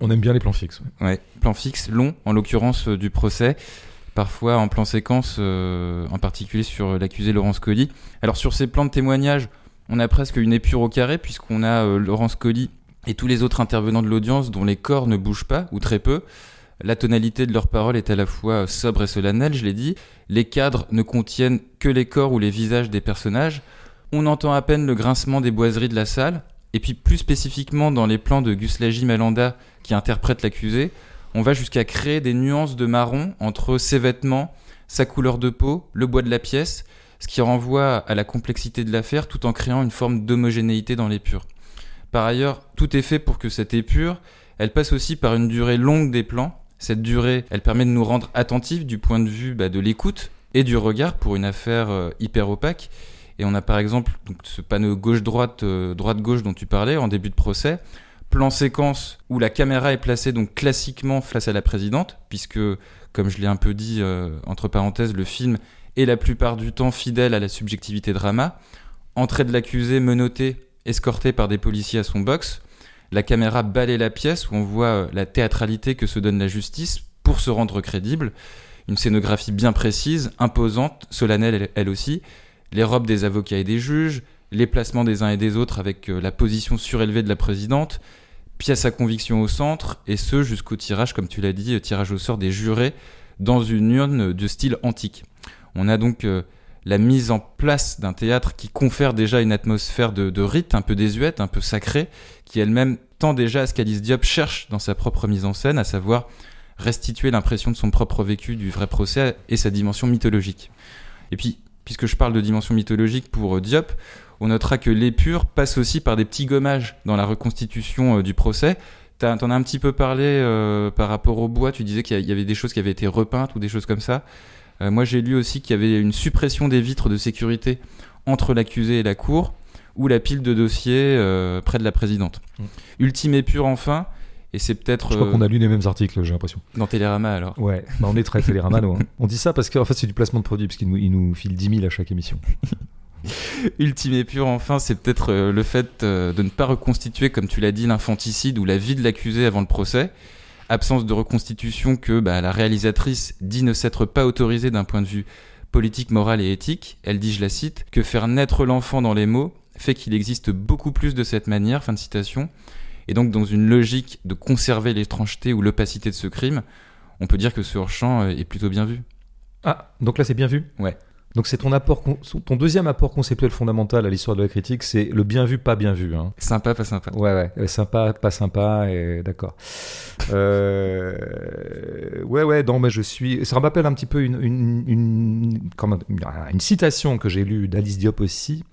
On aime bien les plans fixes. ouais. Ouais, plans fixes longs, en l'occurrence euh, du procès. Parfois en plan séquence, euh, en particulier sur l'accusé Laurence Colli. Alors sur ces plans de témoignage, on a presque une épure au carré, puisqu'on a euh, Laurence Colli et tous les autres intervenants de l'audience dont les corps ne bougent pas, ou très peu. La tonalité de leurs paroles est à la fois sobre et solennelle, je l'ai dit. Les cadres ne contiennent que les corps ou les visages des personnages. On entend à peine le grincement des boiseries de la salle. Et puis plus spécifiquement dans les plans de Guslagi Malanda qui interprète l'accusé, on va jusqu'à créer des nuances de marron entre ses vêtements, sa couleur de peau, le bois de la pièce, ce qui renvoie à la complexité de l'affaire tout en créant une forme d'homogénéité dans l'épure. Par ailleurs, tout est fait pour que cette épure, elle passe aussi par une durée longue des plans. Cette durée, elle permet de nous rendre attentifs du point de vue bah, de l'écoute et du regard pour une affaire euh, hyper opaque. Et on a par exemple ce panneau gauche-droite, euh, droite-gauche dont tu parlais en début de procès. Plan séquence où la caméra est placée donc classiquement face à la présidente, puisque, comme je l'ai un peu dit euh, entre parenthèses, le film est la plupart du temps fidèle à la subjectivité drama. Entrée de l'accusé menotté, escorté par des policiers à son box. La caméra balaye la pièce où on voit euh, la théâtralité que se donne la justice pour se rendre crédible. Une scénographie bien précise, imposante, solennelle elle- elle aussi. Les robes des avocats et des juges, les placements des uns et des autres avec euh, la position surélevée de la présidente, pièce à conviction au centre, et ce jusqu'au tirage, comme tu l'as dit, euh, tirage au sort des jurés dans une urne de style antique. On a donc euh, la mise en place d'un théâtre qui confère déjà une atmosphère de, rite un peu désuète, un peu sacrée, qui elle-même tend déjà à ce qu'Alice Diop cherche dans sa propre mise en scène, à savoir restituer l'impression de son propre vécu du vrai procès et sa dimension mythologique. Et puis, puisque je parle de dimension mythologique pour euh, Diop, on notera que l'épure passe aussi par des petits gommages dans la reconstitution euh, du procès. T'en as un petit peu parlé euh, par rapport au bois, tu disais qu'il y avait des choses qui avaient été repeintes ou des choses comme ça. Euh, moi j'ai lu aussi qu'il y avait une suppression des vitres de sécurité entre l'accusé et la cour, ou la pile de dossiers euh, près de la présidente. Mm. Ultime épure enfin, et c'est peut-être Je crois euh, qu'on a lu les mêmes articles, j'ai l'impression. dans Télérama alors. Ouais, bah on est très Télérama, nous, hein. On dit ça parce qu'en fait, c'est du placement de produit, parce qu'ils nous, ils nous filent 10 000 à chaque émission. Ultime et pur, enfin, c'est peut-être euh, le fait euh, de ne pas reconstituer, comme tu l'as dit, l'infanticide ou la vie de l'accusé avant le procès. Absence de reconstitution que bah, la réalisatrice dit ne s'être pas autorisée d'un point de vue politique, moral et éthique. Elle dit, je la cite, que faire naître l'enfant dans les mots fait qu'il existe beaucoup plus de cette manière, fin de citation. Et donc, dans une logique de conserver l'étrangeté ou l'opacité de ce crime, on peut dire que ce hors-champ euh, est plutôt bien vu. Ah, donc là, c'est bien vu Ouais. Donc c'est ton apport, ton deuxième apport conceptuel fondamental à l'histoire de la critique, c'est le bien vu, pas bien vu. Hein. Sympa, pas sympa. Ouais, ouais, sympa, pas sympa, et d'accord. Euh, Ouais, ouais, non, mais je suis. Ça me rappelle un petit peu une, une, une citation que j'ai lue d'Alice Diop aussi.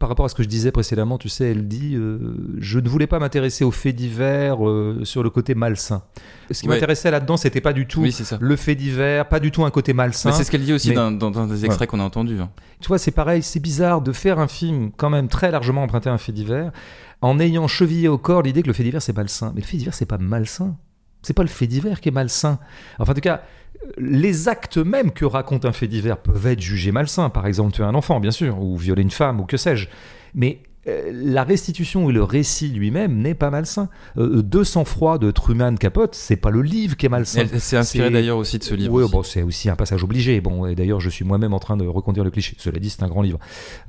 Par rapport à ce que je disais précédemment, tu sais, elle dit euh, Je ne voulais pas m'intéresser aux faits divers euh, sur le côté malsain. Ce qui Ouais. m'intéressait là-dedans, c'était pas du tout Oui, c'est ça. le fait divers, pas du tout un côté malsain. Bah, c'est ce qu'elle dit aussi mais- dans, dans- dans des extraits qu'on a entendus. hein. Tu vois, c'est pareil, c'est bizarre de faire un film quand même très largement emprunté à un fait divers en ayant chevillé au corps l'idée que le fait divers c'est malsain. Mais le fait divers c'est pas malsain. C'est pas le fait divers qui est malsain. Enfin, en tout cas, les actes même que raconte un fait divers peuvent être jugés malsains. Par exemple, tuer un enfant, bien sûr, ou violer une femme, ou que sais-je. Mais la restitution et le récit lui-même n'est pas malsain. Euh, 200 froid de Truman Capote, c'est pas le livre qui est malsain. C'est- d'ailleurs aussi de ce livre. Oui, aussi. bon, c'est aussi un passage obligé. Bon, et d'ailleurs, je suis moi-même en train de reconduire le cliché. Cela dit, c'est un grand livre.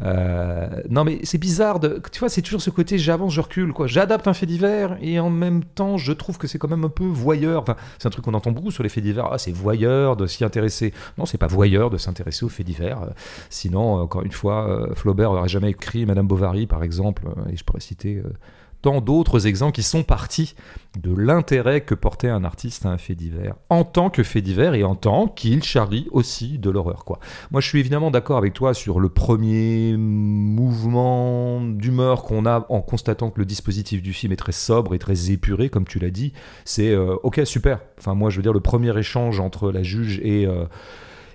Euh, non, mais c'est bizarre. De, tu vois, c'est toujours ce côté j'avance, je recule. quoi. J'adapte un fait divers et en même temps, je trouve que c'est quand même un peu voyeur. Enfin, c'est un truc qu'on entend beaucoup sur les faits divers. Ah, c'est voyeur de s'y intéresser. Non, c'est pas voyeur de s'intéresser aux faits divers. Euh, Sinon, euh, encore une fois, euh, Flaubert n'aurait jamais écrit Madame Bovary, par exemple. euh, Et je pourrais citer. euh, tant d'autres exemples qui sont partis de l'intérêt que portait un artiste à un fait divers, en tant que fait divers et en tant qu'il charrie aussi de l'horreur. quoi. Moi, je suis évidemment d'accord avec toi sur le premier mouvement d'humeur qu'on a en constatant que le dispositif du film est très sobre et très épuré, comme tu l'as dit. C'est euh, ok, super. Enfin, moi, je veux dire, le premier échange entre la juge et.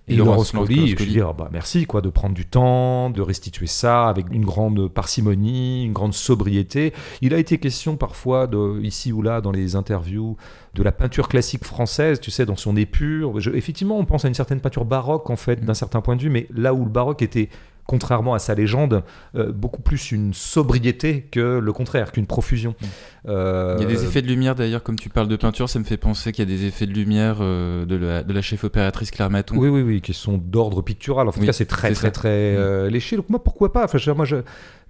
Et, Laurence Colli, je dis, bah, merci quoi, de prendre du temps, de restituer ça avec une grande parcimonie, une grande sobriété. Il a été question parfois, de, ici ou là, dans les interviews, de la peinture classique française, tu sais, dans son épure. effectivement, on pense à une certaine peinture baroque, en fait, d'un certain point de vue, mais là où le baroque était contrairement à sa légende, euh, beaucoup plus une sobriété que le contraire, qu'une profusion. Mm. Euh, il y a des effets de lumière d'ailleurs, comme tu parles de peinture, ça me fait penser qu'il y a des effets de lumière euh, de, la, de, la, chef opératrice Claire Maton. Oui, oui, oui, qui sont d'ordre pictural. En tout cas, c'est très, très, très, mm. léché. Donc moi, pourquoi pas? Enfin, Moi, je,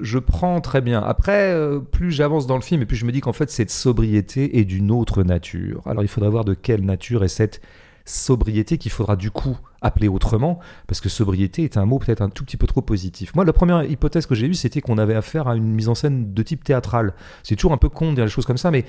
je prends très bien. Après, plus j'avance dans le film, et plus je me dis qu'en fait, cette sobriété est d'une autre nature. Alors, il faudrait voir de quelle nature est cette sobriété qu'il faudra du coup appeler autrement, parce que sobriété est un mot peut-être un tout petit peu trop positif. Moi, la première hypothèse que j'ai eue, c'était qu'on avait affaire à une mise en scène de type théâtral. C'est toujours un peu con de dire les choses comme ça, mais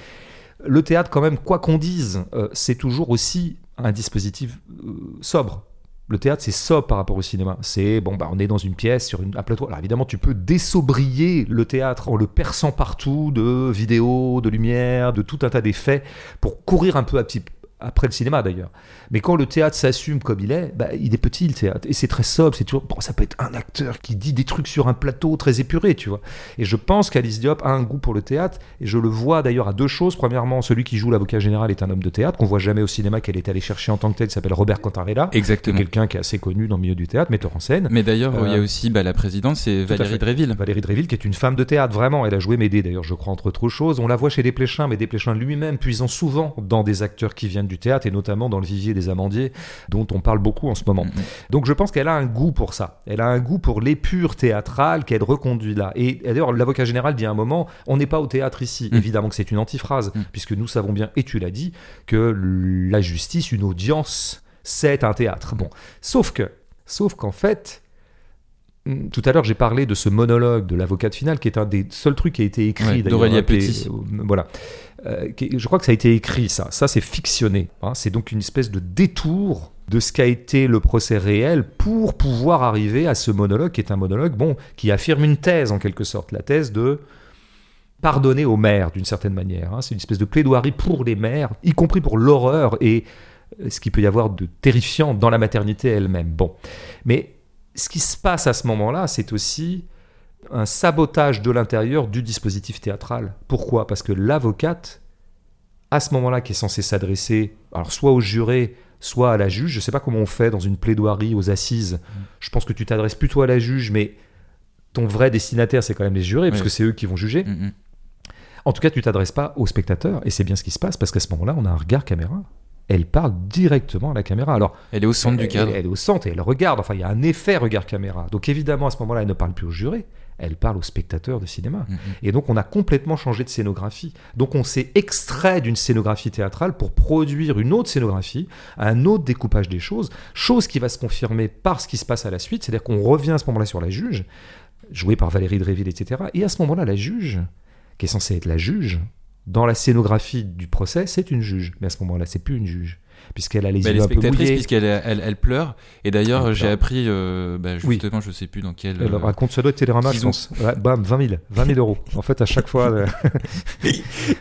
le théâtre, quand même, quoi qu'on dise, euh, c'est toujours aussi un dispositif euh, sobre. Le théâtre, c'est sobre par rapport au cinéma. C'est, bon, bah, on est dans une pièce, sur une, un plateau. Alors évidemment, tu peux désobrier le théâtre en le perçant partout de vidéos, de lumière, de tout un tas d'effets pour courir un peu à petit, après le cinéma d'ailleurs. Mais quand le théâtre s'assume comme il est, bah, il est petit le théâtre. Et c'est très sobre, c'est toujours. Bon, ça peut être un acteur qui dit des trucs sur un plateau très épuré, tu vois. Et je pense qu'Alice Diop a un goût pour le théâtre, et je le vois d'ailleurs à deux choses. Premièrement, celui qui joue l'avocat général est un homme de théâtre, qu'on voit jamais au cinéma, qu'elle est allée chercher en tant que tel, s'appelle Robert Cantarella. Exactement. Quelqu'un qui est assez connu dans le milieu du théâtre, metteur en scène. Mais d'ailleurs, il y a euh, aussi bah, la présidente, c'est Valérie Dréville. Valérie Dréville, qui est une femme de théâtre, vraiment. Elle a joué Médée, d'ailleurs, je crois, entre autres choses. On la voit chez Desplechin, mais Desplechin lui-même puisant souvent dans des acteurs qui viennent du théâtre, et notamment dans le vivier des Amandiers, dont on parle beaucoup en ce moment. Mm-hmm. Donc je pense qu'elle a un goût pour ça. Elle a un goût pour l'épure théâtrale qu'elle reconduit là. Et, d'ailleurs, l'avocat général dit à un moment, on n'est pas au théâtre ici. Mm. Évidemment que c'est une antiphrase, mm. puisque nous savons bien, et tu l'as dit, que la justice, une audience, c'est un théâtre. Bon, sauf que, sauf qu'en fait, mm, tout à l'heure, j'ai parlé de ce monologue de l'avocate finale, qui est un des seuls trucs qui a été écrit. D'Aurélia Petit. Euh, voilà. Euh, je crois que ça a été écrit, ça. Ça, c'est fictionné. Hein. C'est donc une espèce de détour de ce qu'a été le procès réel pour pouvoir arriver à ce monologue qui est un monologue bon qui affirme une thèse en quelque sorte la thèse de pardonner aux mères d'une certaine manière hein. c'est une espèce de plaidoirie pour les mères y compris pour l'horreur et ce qu'il peut y avoir de terrifiant dans la maternité elle-même bon mais ce qui se passe à ce moment-là c'est aussi un sabotage de l'intérieur du dispositif théâtral. Pourquoi? Parce que l'avocate, à ce moment-là, qui est censée s'adresser, alors soit au juré, soit à la juge, je ne sais pas comment on fait dans une plaidoirie aux assises, mm. je pense que tu t'adresses plutôt à la juge, mais ton vrai destinataire, c'est quand même les jurés, parce que c'est eux qui vont juger. Mm, mm. En tout cas, tu t'adresses pas au spectateur, et c'est bien ce qui se passe, parce qu'à ce moment-là, on a un regard caméra. Elle parle directement à la caméra. Alors, elle est au centre du cadre. Elle, elle, est au centre et elle regarde. Enfin, il y a un effet regard caméra. Donc, évidemment, à ce moment-là, elle ne parle plus au juré elle parle aux spectateurs de cinéma. Mm-hmm. Et donc on a complètement changé de scénographie. Donc on s'est extrait d'une scénographie théâtrale pour produire une autre scénographie, un autre découpage des choses, chose qui va se confirmer par ce qui se passe à la suite, c'est-à-dire qu'on revient à ce moment-là sur la juge, jouée par Valérie Dréville, etc. Et à ce moment-là, la juge, qui est censée être la juge, dans la scénographie du procès, c'est une juge. Mais à ce moment-là, c'est plus une juge puisqu'elle a les bah, yeux un peu mouillés. puisqu'elle elle, elle, pleure. Et d'ailleurs, j'ai appris, euh, bah, justement, je sais plus dans quel. Elle euh, raconte, ça doit être Télérama, je pense. bam, 20 000, 20 000 euros. En fait, à chaque fois. Euh,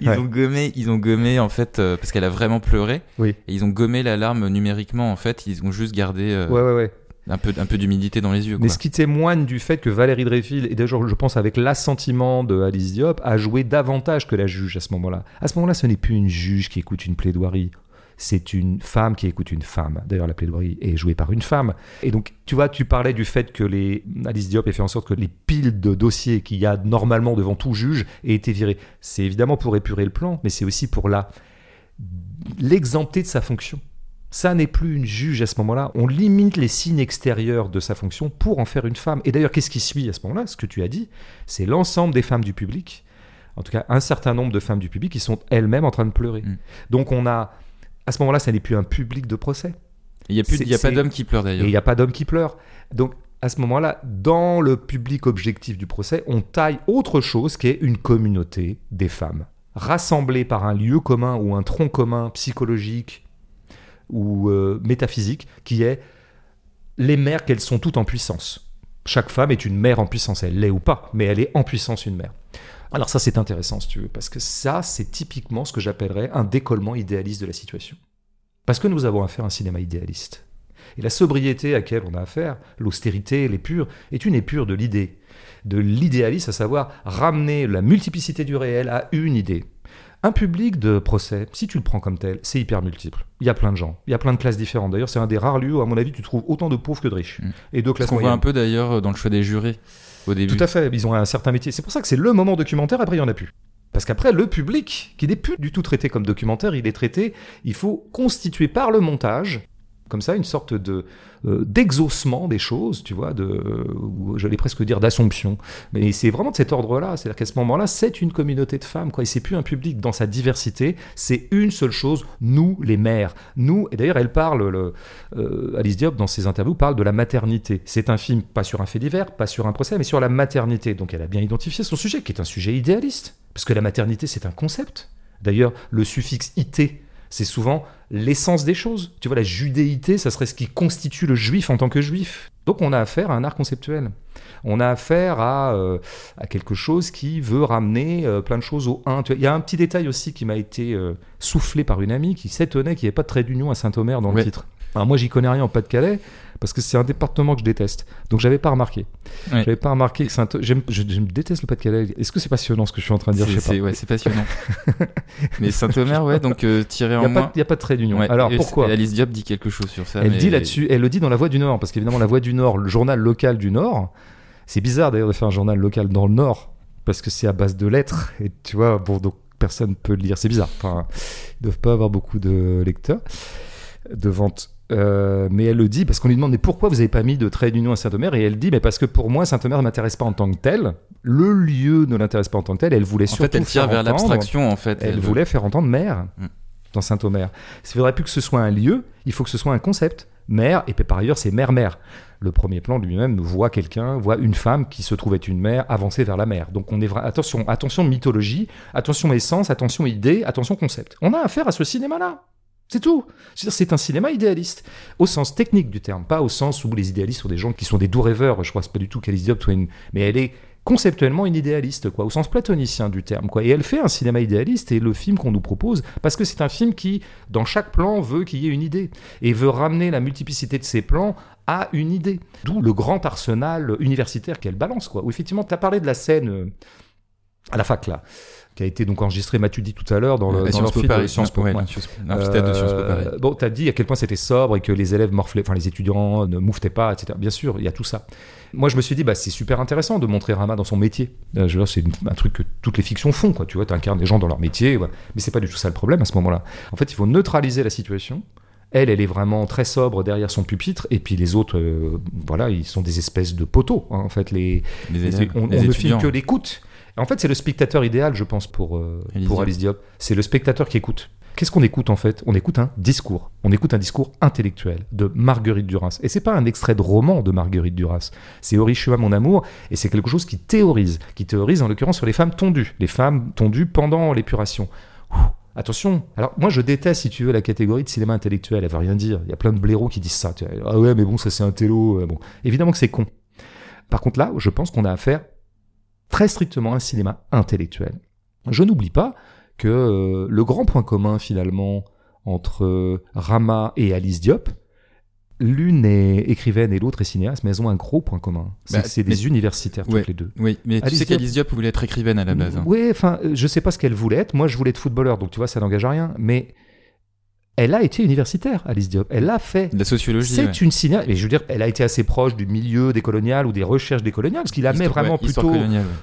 ils ont gommé, ils ont gommé en fait, parce qu'elle a vraiment pleuré. Oui. Et ils ont gommé l'alarme numériquement. En fait, ils ont juste gardé. ouais, ouais, ouais un peu, un peu d'humidité dans les yeux. Mais ce qui témoigne du fait que Valérie Dreyfus, et d'ailleurs je pense avec l'assentiment de Alice Diop, a joué davantage que la juge à ce moment-là. À ce moment-là, ce n'est plus une juge qui écoute une plaidoirie c'est une femme qui écoute une femme. D'ailleurs, la plaidoirie est jouée par une femme. Et donc, tu vois, tu parlais du fait que les Alice Diop ait fait en sorte que les piles de dossiers qu'il y a normalement devant tout juge aient été virées. C'est évidemment pour épurer le plan, mais c'est aussi pour la l'exempter de sa fonction. Ça n'est plus une juge à ce moment-là. On limite les signes extérieurs de sa fonction pour en faire une femme. Et d'ailleurs, qu'est-ce qui suit à ce moment-là? Ce que tu as dit, c'est l'ensemble des femmes du public, en tout cas un certain nombre de femmes du public qui sont elles-mêmes en train de pleurer. Mm. Donc on a à ce moment-là, ça n'est plus un public de procès. Il n'y a, plus, a pas d'hommes qui pleurent d'ailleurs. il n'y a pas d'hommes qui pleurent. Donc, à ce moment-là, dans le public objectif du procès, on taille autre chose qui est une communauté des femmes, rassemblées par un lieu commun ou un tronc commun psychologique ou euh, métaphysique, qui est les mères qu'elles sont toutes en puissance. Chaque femme est une mère en puissance, elle l'est ou pas, mais elle est en puissance une mère. Alors ça c'est intéressant si tu veux, parce que ça c'est typiquement ce que j'appellerais un décollement idéaliste de la situation. Parce que nous avons affaire à un cinéma idéaliste. Et la sobriété à laquelle on a affaire, l'austérité, l'épure, est une épure de l'idée, de l'idéalisme, à savoir ramener la multiplicité du réel à une idée. Un public de procès, si tu le prends comme tel, c'est hyper multiple. Il y a plein de gens, il y a plein de classes différentes. D'ailleurs, c'est un des rares lieux où, à mon avis, tu trouves autant de pauvres que de riches. Mm. Et de classes qu'on voit moyennes. un peu d'ailleurs dans le choix des jurés Tout à fait, ils ont un certain métier. C'est pour ça que c'est le moment documentaire, après il n'y en a plus. Parce qu'après, le public, qui n'est plus du tout traité comme documentaire, il est traité, il faut constituer par le montage, comme ça, une sorte de euh, d'exaucement des choses, tu vois, de, ou j'allais presque dire d'assomption. Mais c'est vraiment de cet ordre-là. C'est-à-dire qu'à ce moment-là, c'est une communauté de femmes, quoi. Et c'est plus un public dans sa diversité. C'est une seule chose, nous, les mères. Nous, et d'ailleurs, elle parle, le, euh, Alice Diop, dans ses interviews, parle de la maternité. C'est un film pas sur un fait divers, pas sur un procès, mais sur la maternité. Donc elle a bien identifié son sujet, qui est un sujet idéaliste. Parce que la maternité, c'est un concept. D'ailleurs, le suffixe ité, c'est souvent l'essence des choses. Tu vois, la judéité, ça serait ce qui constitue le juif en tant que juif. Donc on a affaire à un art conceptuel. On a affaire à, euh, à quelque chose qui veut ramener euh, plein de choses au 1. Tu vois, Il y a un petit détail aussi qui m'a été euh, soufflé par une amie qui s'étonnait qu'il n'y ait pas de trait d'union à Saint-Omer dans le titre. Alors moi, j'y connais rien en Pas-de-Calais parce que c'est un département que je déteste. Donc j'avais pas remarqué. Ouais. J'avais pas remarqué que j'aime je, je déteste le Pas-de-Calais. Est-ce que c'est passionnant ce que je suis en train de dire? C'est- Je sais pas. c'est ouais, c'est passionnant. Mais Saint-Omer, ouais, donc euh, tiré Il en n'y moins. de- y a pas de trait d'union. Ouais, Alors et- pourquoi? Alice Diop dit quelque chose sur ça. Elle mais- dit là-dessus, elle le dit dans La Voix du Nord, parce qu'évidemment La Voix du Nord, le journal local du Nord, c'est bizarre d'ailleurs de faire un journal local dans le Nord, parce que c'est à base de lettres, et tu vois, bon, donc personne peut le lire, c'est bizarre. Enfin, ils doivent pas avoir beaucoup de lecteurs, de ventes. Euh, mais elle le dit parce qu'on lui demande mais pourquoi vous avez pas mis de trait d'union à Saint-Omer? Et elle dit mais parce que pour moi Saint-Omer ne m'intéresse pas en tant que tel le lieu ne l'intéresse pas en tant que tel elle voulait En surtout fait, elle tire faire vers entendre- l'abstraction, en fait. elle voulait faire entendre mère Mm. dans Saint-Omer. Il ne faudrait plus que ce soit un lieu, il faut que ce soit un concept. Mère, et puis par ailleurs, c'est mère-mère. Le premier plan lui-même voit quelqu'un, voit une femme qui se trouve être une mère avancer vers la mer. Donc on est attention, attention mythologie, attention essence, attention idée, attention concept. On a affaire à ce cinéma-là. C'est tout. C'est un cinéma idéaliste, au sens technique du terme, pas au sens où les idéalistes sont des gens qui sont des doux rêveurs. Je crois pas du tout qu'Alice Diop soit une, mais elle est conceptuellement une idéaliste, quoi, au sens platonicien du terme, quoi. Et elle fait un cinéma idéaliste et le film qu'on nous propose, parce que c'est un film qui, dans chaque plan, veut qu'il y ait une idée et veut ramener la multiplicité de ses plans à une idée. D'où le grand arsenal universitaire qu'elle balance, quoi. Où effectivement, tu as parlé de la scène euh, à la fac là, qui a été donc enregistrée, m'as-tu dit tout à l'heure dans, le, Sciences Po de Paris. Sciences Po. de Sciences Paris. Euh, Bon, t'as dit à quel point c'était sobre et que les élèves morflaient, enfin les étudiants ne mouftaient pas, etc. Bien sûr, il y a tout ça. Moi, je me suis dit, bah, c'est super intéressant de montrer Rama dans son métier. Euh, je veux dire, c'est un truc que toutes les fictions font, quoi. Tu vois, t'incarnes des gens dans leur métier, ouais. mais c'est pas du tout ça le problème à ce moment-là. En fait, il faut neutraliser la situation. Elle, elle est vraiment très sobre derrière son pupitre, et puis les autres, euh, voilà, ils sont des espèces de poteaux. hein. En fait, les, Les élèves, on, les on ne filme que l'écoute. En fait, c'est le spectateur idéal, je pense, pour, euh, Alice pour Diop. Alice Diop. C'est le spectateur qui écoute. Qu'est-ce qu'on écoute en fait? On écoute un discours. On écoute un discours intellectuel de Marguerite Duras. Et c'est pas un extrait de roman de Marguerite Duras. C'est Orishua, mon amour, et c'est quelque chose qui théorise, qui théorise en l'occurrence sur les femmes tondues, les femmes tondues pendant l'épuration. Attention. Alors moi je déteste si tu veux la catégorie de cinéma intellectuel. Elle veut rien dire. Il y a plein de blaireaux qui disent ça. Ah ouais mais bon ça c'est un télo. euh, Bon évidemment que c'est con. Par contre là je pense qu'on a affaire très strictement un cinéma intellectuel. Je n'oublie pas que euh, le grand point commun finalement entre euh, Rama et Alice Diop, l'une est écrivaine et l'autre est cinéaste, mais elles ont un gros point commun. C'est Bah, que c'est mais- des universitaires Ouais. toutes les deux. Oui, mais tu Alice sais Diop- qu'Alice Diop voulait être écrivaine à la base. hein. Oui, enfin, euh, je sais pas ce qu'elle voulait être. Moi, je voulais être footballeur, donc tu vois, ça n'engage à rien. Mais elle a été universitaire, Alice Diop. Elle l'a fait. De la sociologie. C'est ouais. une cinéaste. Mais je veux dire, elle a été assez proche du milieu décolonial ou des recherches décoloniales, ce qui la met vraiment ouais, plutôt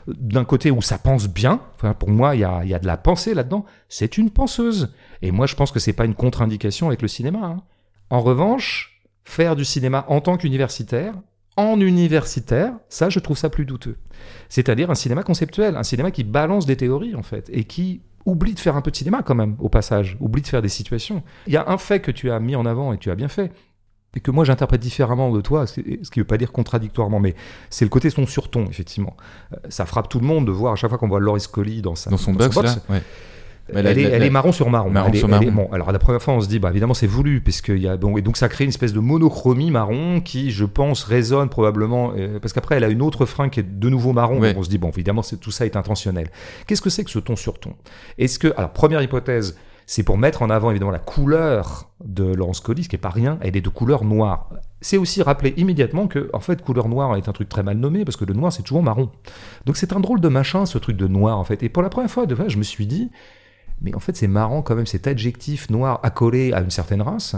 d'un côté où ça pense bien. Enfin, pour moi, il y a, y a de la pensée là-dedans. C'est une penseuse. Et moi, je pense que c'est pas une contre-indication avec le cinéma. hein. En revanche, faire du cinéma en tant qu'universitaire, en universitaire, ça, je trouve ça plus douteux. C'est-à-dire un cinéma conceptuel, un cinéma qui balance des théories, en fait, et qui oublie de faire un peu de cinéma quand même, au passage, oublie de faire des situations. Il y a un fait que tu as mis en avant et tu as bien fait, et que moi j'interprète différemment de toi, ce qui ne veut pas dire contradictoirement, mais c'est le côté son sur ton, effectivement. Euh, Ça frappe tout le monde de voir à chaque fois qu'on voit Loris Coley dans, sa, Dans son box, là. Ouais. Elle, la- est, la- elle la- est marron sur marron. Marron Elle est- sur elle est- marron. bon, alors la première fois, on se dit, bah évidemment, c'est voulu, parce qu'il y a bon, et donc ça crée une espèce de monochromie marron qui, je pense, résonne probablement, euh, parce qu'après, elle a une autre fringue qui est de nouveau marron. Ouais. Donc on se dit, bon, évidemment, tout ça est intentionnel. Qu'est-ce que c'est que ce ton sur ton? Est-ce que, alors première hypothèse, c'est pour mettre en avant évidemment la couleur de Laurence ce qui est pas rien, elle est de couleur noire. C'est aussi rappeler immédiatement que, en fait, couleur noire est un truc très mal nommé, parce que le noir, c'est toujours marron. Donc c'est un drôle de machin, ce truc de noir, en fait. Et pour la première fois, de fait, je me suis dit, mais en fait, c'est marrant quand même cet adjectif noir accolé à une certaine race,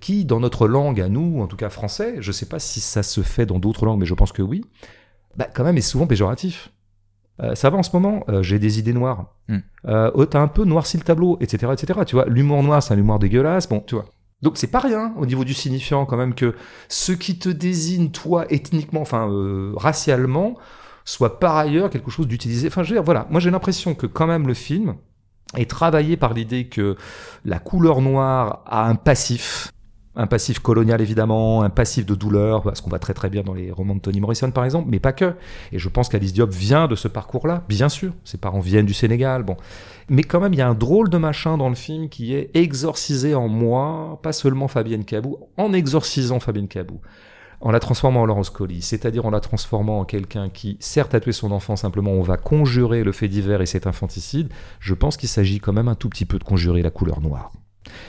qui, dans notre langue, à nous, en tout cas français, je sais pas si ça se fait dans d'autres langues, mais je pense que oui, bah, quand même est souvent péjoratif. Euh, ça va en ce moment, euh, j'ai des idées noires. Hmm. Euh, oh, t'as un peu noirci le tableau, etc., etc. Tu vois, l'humour noir, c'est un humour dégueulasse. Bon, tu vois. Donc c'est pas rien au niveau du signifiant quand même que ce qui te désigne toi ethniquement, enfin euh, racialement, soit par ailleurs quelque chose d'utilisé. Enfin, je veux dire, voilà. Moi, j'ai l'impression que quand même le film est travaillé par l'idée que la couleur noire a un passif un passif colonial évidemment, un passif de douleur, parce qu'on va très très bien dans les romans de Toni Morrison par exemple, mais pas que. Et je pense qu'Alice Diop vient de ce parcours-là, bien sûr. Ses parents viennent du Sénégal, bon. Mais quand même, il y a un drôle de machin dans le film qui est exorcisé en moi, pas seulement Fabienne Cabou, en exorcisant Fabienne Cabou en la transformant en Laurence Colli, c'est-à-dire en la transformant en quelqu'un qui, certes, a tué son enfant, simplement on va conjurer le fait divers et cet infanticide, je pense qu'il s'agit quand même un tout petit peu de conjurer la couleur noire.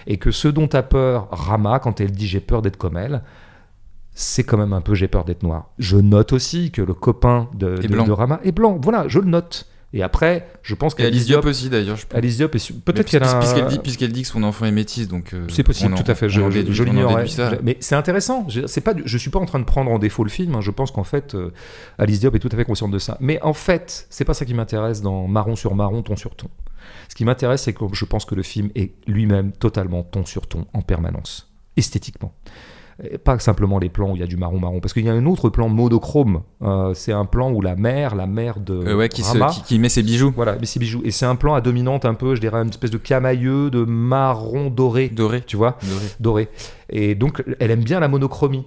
Et que ce dont a peur Rama quand elle dit j'ai peur d'être comme elle, c'est quand même un peu j'ai peur d'être noir. Je note aussi que le copain de, de Rama est blanc. Voilà, je le note. Et après, je pense qu'Alice Alice Diop Diop, aussi d'ailleurs. Alice Diop peut-être qu'elle a un- puisqu'elle dit, que son enfant est métis, donc. euh, C'est possible, tout à fait. Je, je- l'ignorais. Mais c'est intéressant. Je, c'est pas, je suis pas en train de prendre en défaut le film. hein. Je pense qu'en fait, euh, Alice Diop est tout à fait consciente de ça. Mais en fait, c'est pas ça qui m'intéresse dans marron sur marron, ton sur ton. Ce qui m'intéresse, c'est que je pense que le film est lui-même totalement ton sur ton en permanence, esthétiquement. Et Pas simplement les plans où il y a du marron marron, parce qu'il y a un autre plan monochrome. Euh, c'est un plan où la mère, la mère de Euh, ouais, qui, se- qui, qui met ses bijoux voilà, mais c'est bijoux. Et c'est un plan à dominante un peu, je dirais, une espèce de camailleux de marron doré, dorés. tu vois Dorés. doré. Et donc, elle aime bien la monochromie.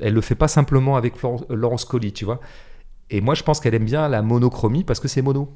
Elle le fait pas simplement avec Florence- Laurence Colli, tu vois. Et moi, je pense qu'elle aime bien la monochromie parce que c'est mono.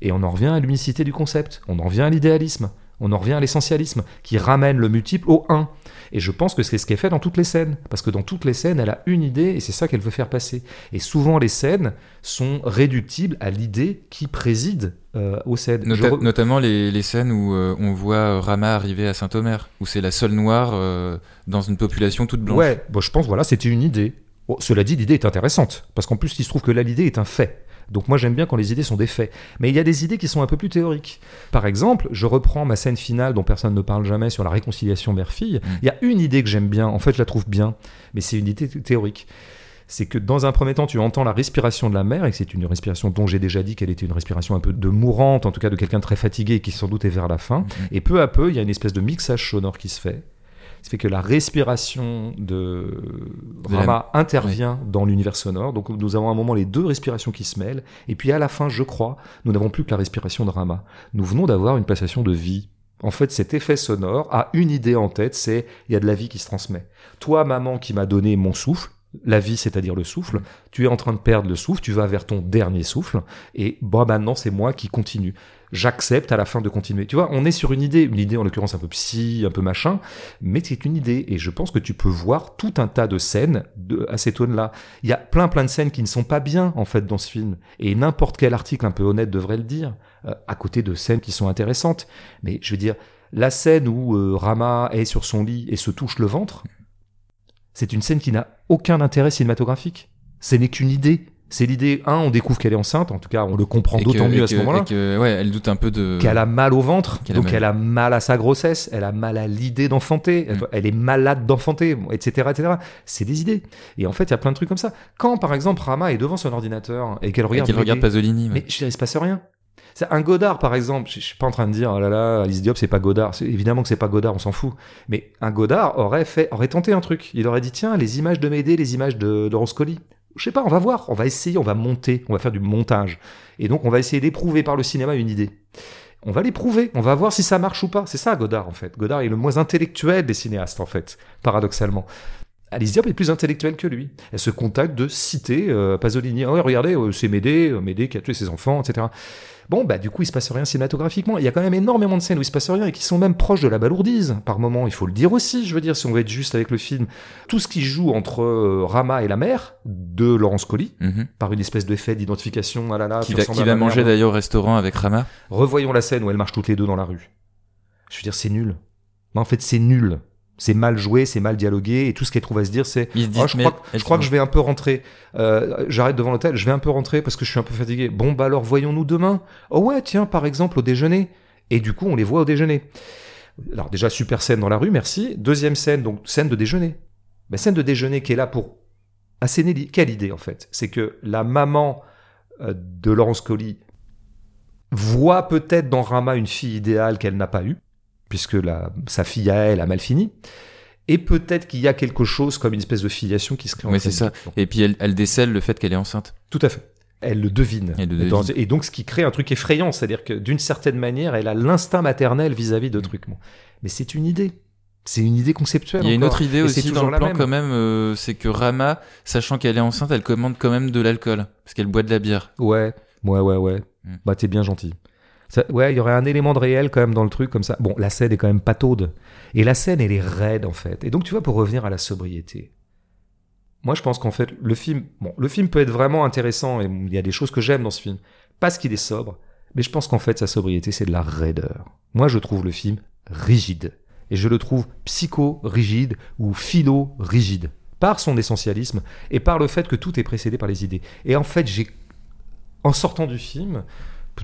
Et on en revient à l'unicité du concept. On en revient à l'idéalisme. On en revient à l'essentialisme qui ramène le multiple au 1. Et je pense que c'est ce qui est fait dans toutes les scènes. Parce que dans toutes les scènes, elle a une idée et c'est ça qu'elle veut faire passer. Et souvent, les scènes sont réductibles à l'idée qui préside euh, aux scènes. Je Nota- re- Notamment les, les scènes où euh, on voit euh, Rama arriver à Saint-Omer, où c'est la seule noire euh, dans une population toute blanche. Ouais, bon, je pense, voilà, c'était une idée. Bon, cela dit, l'idée est intéressante, parce qu'en plus, il se trouve que là, l'idée est un fait. Donc moi, j'aime bien quand les idées sont des faits. Mais il y a des idées qui sont un peu plus théoriques. Par exemple, je reprends ma scène finale dont personne ne parle jamais sur la réconciliation mère-fille. Il y a une idée que j'aime bien, en fait, je la trouve bien, mais c'est une idée thé- théorique. C'est que dans un premier temps, tu entends la respiration de la mère, et c'est une respiration dont j'ai déjà dit qu'elle était une respiration un peu de mourante, en tout cas de quelqu'un de très fatigué, qui sans doute est vers la fin. Et peu à peu, il y a une espèce de mixage sonore qui se fait. Ça fait que la respiration de De la- Rama intervient dans l'univers sonore. Donc nous avons à un moment les deux respirations qui se mêlent. Et puis à la fin, je crois, nous n'avons plus que la respiration de Rama. Nous venons d'avoir une passation de vie. En fait, cet effet sonore a une idée en tête, c'est il y a de la vie qui se transmet. Toi, maman qui m'a donné mon souffle, la vie, c'est-à-dire le souffle, tu es en train de perdre le souffle, tu vas vers ton dernier souffle, et bon, maintenant c'est moi qui continue. J'accepte à la fin de continuer. Tu vois, on est sur une idée, une idée en l'occurrence un peu psy, un peu machin, mais c'est une idée, et je pense que tu peux voir tout un tas de scènes de, à ces tones-là. Il y a plein plein de scènes qui ne sont pas bien en fait dans ce film, et n'importe quel article un peu honnête devrait le dire, euh, à côté de scènes qui sont intéressantes. Mais je veux dire, la scène où euh, Rama est sur son lit et se touche le ventre, c'est une scène qui n'a aucun intérêt cinématographique. Ce n'est qu'une idée. C'est l'idée, un, on découvre qu'elle est enceinte, en tout cas on le comprend Et d'autant et mieux à ce moment-là et ouais, elle doute un peu de. qu'elle a mal au ventre, Qu'elle a donc mal. elle a mal à sa grossesse, elle a mal à l'idée d'enfanter, elle, Mm. elle est malade d'enfanter, etc., etc. C'est des idées. Et en fait, il y a plein de trucs comme ça. Quand, par exemple, Rama est devant son ordinateur et qu'elle et regarde, qu'elle regarde Pasolini. ouais. mais je dirais, il se passe rien. Un Godard, par exemple. Je, suis pas en train de dire, oh là là, Alice Diop, c'est pas Godard. Évidemment que c'est pas Godard, on s'en fout. Mais un Godard aurait fait, aurait tenté un truc. Il aurait dit, tiens, les images de Médée, les images de, de Roscoli. Je sais pas, on va voir, on va essayer, on va monter, on va faire du montage. Et donc, on va essayer d'éprouver par le cinéma une idée. On va l'éprouver, on va voir si ça marche ou pas. C'est ça, Godard, en fait. Godard est le moins intellectuel des cinéastes, en fait, paradoxalement. Alice Diop est plus intellectuelle que lui. Elle se contacte de citer euh, Pasolini. Oh, regardez, euh, c'est Médée, euh, Médée qui a tué ses enfants, etc. Bon, bah du coup, il se passe rien cinématographiquement. Il y a quand même énormément de scènes où il se passe rien et qui sont même proches de la balourdise par moment. Il faut le dire aussi, je veux dire, si on veut être juste avec le film. Tout ce qui joue entre euh, Rama et la mère de Laurence Colli, Mhm. par une espèce d'effet d'identification, ah là là, Qui va, qui va manger d'ailleurs au restaurant avec Rama. Revoyons la scène où elles marchent toutes les deux dans la rue. Je veux dire, c'est nul. Mais en fait, c'est nul. C'est mal joué, c'est mal dialogué, et tout ce qu'elle trouve à se dire, c'est oh, je mais crois, je que je vais un peu rentrer. Euh, J'arrête devant l'hôtel, je vais un peu rentrer parce que je suis un peu fatigué. Bon, bah alors voyons-nous demain. Oh ouais, tiens, par exemple, au déjeuner. Et du coup, on les voit au déjeuner. Alors déjà, super scène dans la rue, merci. Deuxième scène, donc scène de déjeuner. Ben, scène de déjeuner qui est là pour asséner quelle idée en fait? C'est que la maman euh, de Laurence Colli voit peut-être dans Rama une fille idéale qu'elle n'a pas eue, puisque la, sa fille à elle a mal fini. Et peut-être qu'il y a quelque chose comme une espèce de filiation qui se crée entre c'est ça. Et puis elle, elle décèle le fait qu'elle est enceinte. Tout à fait. Elle le devine. Elle le dans- devine. Et donc, ce qui crée un truc effrayant, c'est-à-dire que d'une certaine manière, elle a l'instinct maternel vis-à-vis Mm. de trucs. Bon. Mais c'est une idée. C'est une idée conceptuelle. Il y a une autre idée Et aussi dans le la plan même. quand même, euh, c'est que Rama, sachant qu'elle est enceinte, elle commande quand même de l'alcool parce qu'elle boit de la bière. Ouais, ouais, ouais, ouais. Mm. Bah, t'es bien gentil. Ouais, il y aurait un élément de réel quand même dans le truc comme ça. Bon, la scène est quand même pataude. Et la scène, elle est raide en fait. Et donc, tu vois, pour revenir à la sobriété. Moi, je pense qu'en fait, le film, bon, le film peut être vraiment intéressant et il y a des choses que j'aime dans ce film. Parce qu'il est sobre, mais je pense qu'en fait, sa sobriété, c'est de la raideur. Moi, je trouve le film rigide. Et je le trouve psycho-rigide ou philo-rigide. Par son essentialisme et par le fait que tout est précédé par les idées. Et en fait, j'ai en sortant du film,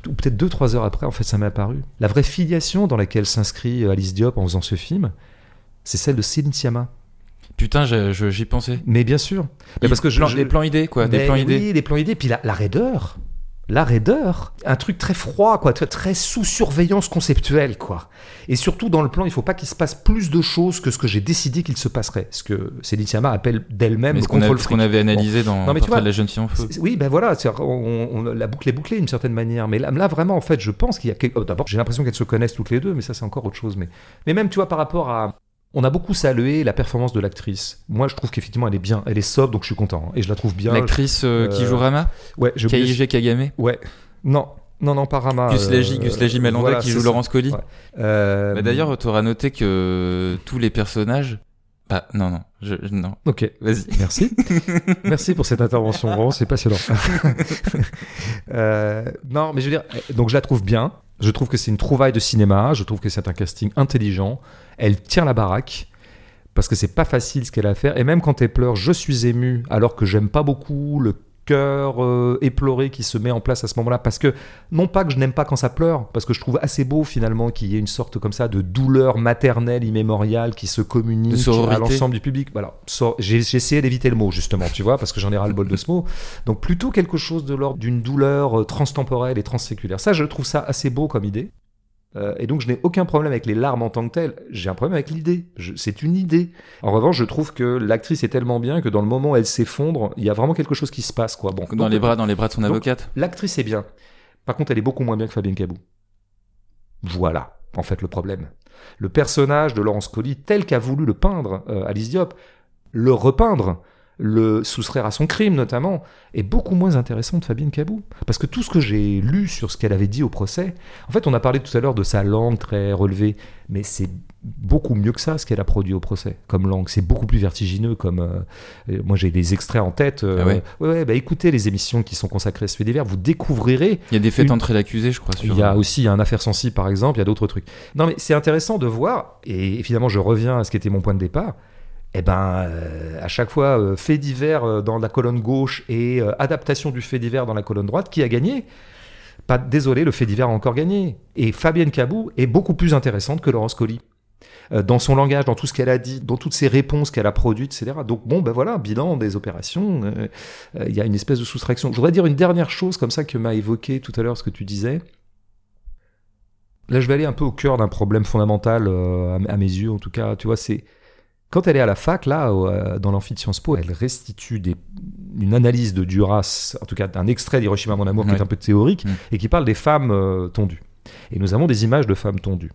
ou peut-être deux, trois heures après, en fait, ça m'est apparu. La vraie filiation dans laquelle s'inscrit Alice Diop en faisant ce film, c'est celle de Céline Sciamma. Putain, j'y pensais. Mais bien sûr. Mais parce que je, des plans idées quoi, des plans oui, idées. des plans idées. Puis la, la raideur. La raideur. Un truc très froid, quoi. Très, sous surveillance conceptuelle, quoi. Et surtout, dans le plan, il faut pas qu'il se passe plus de choses que ce que j'ai décidé qu'il se passerait. Ce que Céline Sciamma appelle d'elle-même le ce qu'on a- contrôle ce qu'on avait analysé dans Non, mais tu vois, de la jeune fille en feu. Oui, ben voilà, on- la boucle est bouclée d'une certaine manière. Mais là, là, vraiment, en fait, je pense qu'il y a quelque... oh, D'abord, j'ai l'impression qu'elles se connaissent toutes les deux, mais ça, c'est encore autre chose. Mais, mais même, tu vois, par rapport à... On a beaucoup salué la performance de l'actrice. Moi, je trouve qu'effectivement, elle est bien. Elle est sobre, donc je suis content. hein. Et je la trouve bien. L'actrice euh, qui euh, joue Rama, Ouais, oublié- Kaije Kagame, Ouais. Non, non, non, pas Rama. Gus euh, Gus Lagy Malanda voilà, qui joue ça. Laurence Colli. Ouais. Euh, Bah, D'ailleurs, tu auras noté que tous les personnages. Bah non non, je, je- non. Ok. Vas-y. Merci. Merci pour cette intervention. Vraiment, c'est passionnant. Euh, non, mais je veux dire, donc je la trouve bien. Je trouve que c'est une trouvaille de cinéma. Je trouve que c'est un casting intelligent. Elle tient la baraque parce que c'est pas facile ce qu'elle a à faire. Et même quand elle pleure, je suis ému alors que j'aime pas beaucoup le cœur euh, éploré qui se met en place à ce moment-là. Parce que non pas que je n'aime pas quand ça pleure parce que je trouve assez beau finalement qu'il y ait une sorte comme ça de douleur maternelle immémoriale qui se communique à l'ensemble du public. Voilà. So- j'ai essayé d'éviter le mot justement tu vois parce que j'en ai ras le bol de ce mot. Donc plutôt quelque chose de l'ordre d'une douleur euh, transtemporelle et transséculaire. Ça je trouve ça assez beau comme idée Euh, et donc je n'ai aucun problème avec les larmes en tant que telles. J'ai un problème avec l'idée. Je- C'est une idée. En revanche, je trouve que l'actrice est tellement bien que dans le moment où elle s'effondre, il y a vraiment quelque chose qui se passe. Quoi. Bon, Dans donc, les bras, dans les bras de son donc- avocate. L'actrice est bien. Par contre, elle est beaucoup moins bien que Fabienne Cabou. Voilà, en fait, le problème. Le personnage de Laurence Colli, tel qu'a voulu le peindre euh, Alice Diop, le repeindre, le soustraire à son crime notamment, est beaucoup moins intéressant de Fabienne Cabou. Parce que tout ce que j'ai lu sur ce qu'elle avait dit au procès, en fait, on a parlé tout à l'heure de sa langue très relevée, mais c'est beaucoup mieux que ça ce qu'elle a produit au procès comme langue. C'est beaucoup plus vertigineux comme... euh, moi, j'ai des extraits en tête. euh, Ah ouais ouais, ouais, bah écoutez les émissions qui sont consacrées à ce fait divers, vous découvrirez Il y a des faits Une- entre l'accusé, je crois. Sur... il y a aussi un affaire sensible, par exemple, il y a d'autres trucs. Non, mais c'est intéressant de voir, et finalement, je reviens à ce qui était mon point de départ. Eh ben, euh, à chaque fois, euh, fait divers euh, dans la colonne gauche et adaptation du fait divers dans la colonne droite, qui a gagné? Pas désolé, le fait divers a encore gagné. Et Fabienne Cabou est beaucoup plus intéressante que Laurence Colli. Dans son langage, dans tout ce qu'elle a dit, dans toutes ses réponses qu'elle a produites, etc. Donc bon, ben voilà, bilan des opérations, il y a une espèce de soustraction. Je voudrais dire une dernière chose comme ça que m'a évoqué tout à l'heure ce que tu disais. Là, je vais aller un peu au cœur d'un problème fondamental, à, à mes yeux en tout cas. Tu vois, c'est quand elle est à la fac, là, euh, dans l'amphi de Sciences Po, elle restitue des, une analyse de Duras, en tout cas d'un extrait d'Hiroshima Mon Amour qui est un peu théorique Mm. et qui parle des femmes euh, tondues. Et nous avons des images de femmes tondues.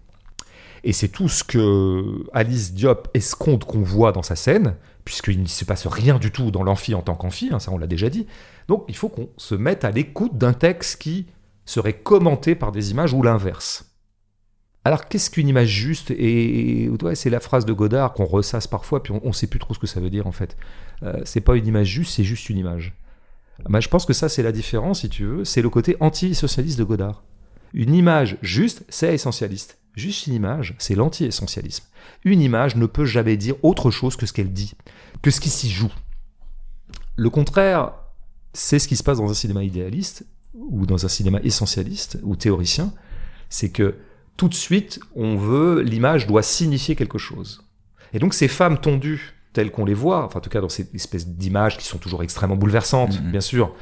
Et c'est tout ce que Alice Diop escompte qu'on voit dans sa scène, puisqu'il ne se passe rien du tout dans l'amphi en tant qu'amphi, hein, ça on l'a déjà dit. Donc il faut qu'on se mette à l'écoute d'un texte qui serait commenté par des images ou l'inverse. Alors qu'est-ce qu'une image juste Et c'est la phrase de Godard qu'on ressasse parfois, puis on ne sait plus trop ce que ça veut dire en fait. Euh, c'est pas une image juste, c'est juste une image. Bah, je pense que ça c'est la différence, si tu veux, c'est le côté anti-socialiste de Godard. Une image juste, c'est essentialiste. Juste une image, c'est l'anti-essentialisme. Une image ne peut jamais dire autre chose que ce qu'elle dit, que ce qui s'y joue. Le contraire, c'est ce qui se passe dans un cinéma idéaliste ou dans un cinéma essentialiste ou théoricien, c'est que tout de suite, on veut, l'image doit signifier quelque chose. Et donc ces femmes tondues telles qu'on les voit, enfin en tout cas dans ces espèces d'images qui sont toujours extrêmement bouleversantes, Mhm. bien sûr.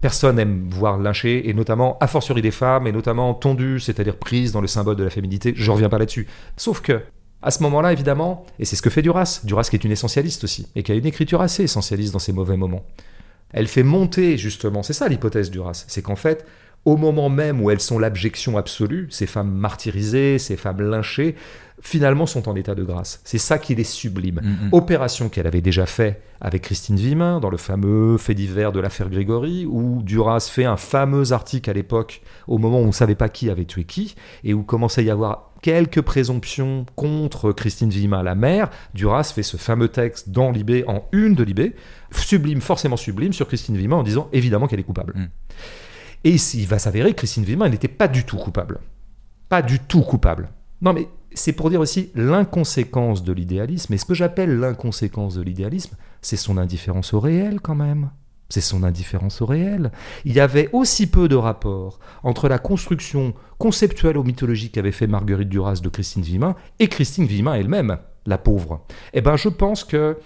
Personne aime voir lyncher, et notamment, a fortiori des femmes, et notamment tondues, c'est-à-dire prises dans le symbole de la féminité. Je reviens pas là-dessus. Sauf que, à ce moment-là, évidemment, et c'est ce que fait Duras, Duras qui est une essentialiste aussi, et qui a une écriture assez essentialiste dans ses mauvais moments. Elle fait monter, justement, c'est ça l'hypothèse Duras, c'est qu'en fait, au moment même où elles sont l'abjection absolue, ces femmes martyrisées, ces femmes lynchées, finalement sont en état de grâce. C'est ça qui les sublime. Mhm. Opération qu'elle avait déjà fait avec Christine Vimin dans le fameux fait divers de l'affaire Grégory, où Duras fait un fameux article à l'époque, au moment où on ne savait pas qui avait tué qui, et où commençait à y avoir quelques présomptions contre Christine Vimin, la mère. Duras fait ce fameux texte dans Libé, en une de Libé, sublime, forcément sublime, sur Christine Vimin en disant évidemment qu'elle est coupable. Mm. Et il va s'avérer que Christine Vimin n'était pas du tout coupable. Pas du tout coupable. Non, mais c'est pour dire aussi l'inconséquence de l'idéalisme. Et ce que j'appelle l'inconséquence de l'idéalisme, c'est son indifférence au réel quand même. C'est son indifférence au réel. Il y avait aussi peu de rapport entre la construction conceptuelle ou mythologique qu'avait fait Marguerite Duras de Christine Vimin et Christine Vimin elle-même, la pauvre. Eh ben, je pense que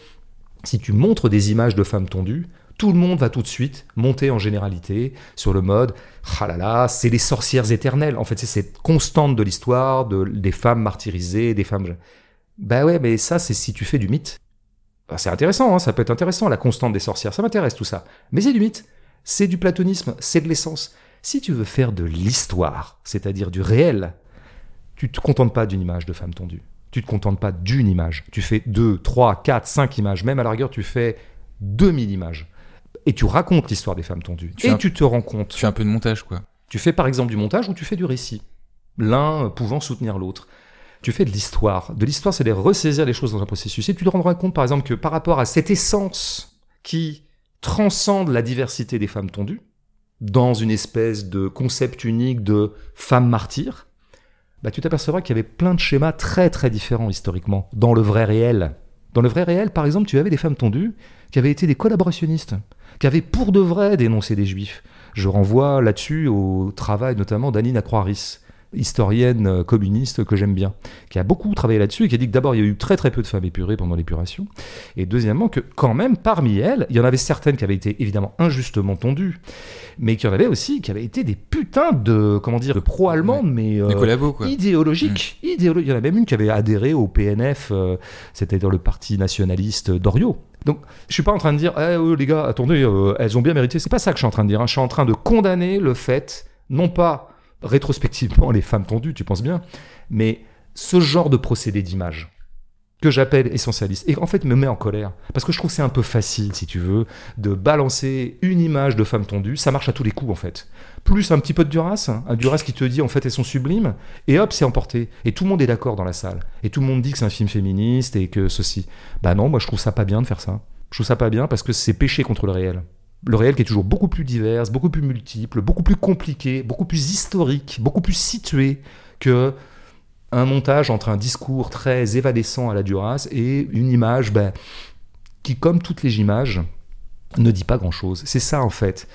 si tu montres des images de femmes tondues, tout le monde va tout de suite monter en généralité sur le mode ah là là, c'est les sorcières éternelles. En fait, c'est cette constante de l'histoire de, des femmes martyrisées, des femmes. Bah ouais, mais ça, c'est si tu fais du mythe. Ah, C'est intéressant, hein, ça peut être intéressant, la constante des sorcières, ça m'intéresse tout ça. Mais c'est du mythe, c'est du platonisme, c'est de l'essence. Si tu veux faire de l'histoire, c'est-à-dire du réel, tu te contentes pas d'une image de femme tondue. Tu te contentes pas d'une image. Tu fais deux, trois, quatre, cinq images. Même à la rigueur, tu fais 2000 images. Et tu racontes l'histoire des femmes tondues. Tu et tu te rends compte. Tu fais un peu de montage, quoi. Tu fais par exemple du montage ou tu fais du récit. L'un pouvant soutenir l'autre. Tu fais de l'histoire. De l'histoire, c'est de ressaisir les choses dans un processus. Et tu te rendras compte, par exemple, que par rapport à cette essence qui transcende la diversité des femmes tondues, dans une espèce de concept unique de femme martyre, bah, tu t'apercevras qu'il y avait plein de schémas très très différents historiquement, dans le vrai réel. Dans le vrai réel, par exemple, tu avais des femmes tondues qui avaient été des collaborationnistes, qui avaient pour de vrai dénoncé des juifs. Je renvoie là-dessus au travail notamment d'Anine Acroaris, historienne euh, communiste que j'aime bien, qui a beaucoup travaillé là-dessus et qui a dit que d'abord il y a eu très très peu de femmes épurées pendant l'épuration, et deuxièmement que quand même parmi elles, il y en avait certaines qui avaient été évidemment injustement tondues, mais qu'il y en avait aussi qui avaient été des putains de, comment dire, de pro-allemandes, mais... euh, collabos, quoi. idéologique. idéolo- Il y en a même une qui avait adhéré au PNF, euh, c'est-à-dire le parti nationaliste d'Oriot. Donc, je suis pas en train de dire, eh, oh, les gars, attendez, euh, elles ont bien mérité. C'est pas ça que je suis en train de dire. hein. Je suis en train de condamner le fait, non pas rétrospectivement les femmes tondues, tu penses bien, mais ce genre de procédé d'image que j'appelle essentialiste et en fait me met en colère parce que je trouve que c'est un peu facile si tu veux de balancer une image de femme tondue ça marche à tous les coups en fait. Plus un petit peu de Duras hein, un Duras qui te dit en fait elles sont sublimes et hop c'est emporté. Et tout le monde est d'accord dans la salle. Et tout le monde dit que c'est un film féministe et que ceci. Bah non moi je trouve ça pas bien de faire ça. Je trouve ça pas bien parce que c'est péché contre le réel le réel qui est toujours beaucoup plus divers, beaucoup plus multiple, beaucoup plus compliqué, beaucoup plus historique, beaucoup plus situé que un montage entre un discours très évanescent à la Duras et une image ben, qui, comme toutes les images, ne dit pas grand-chose. C'est ça en fait.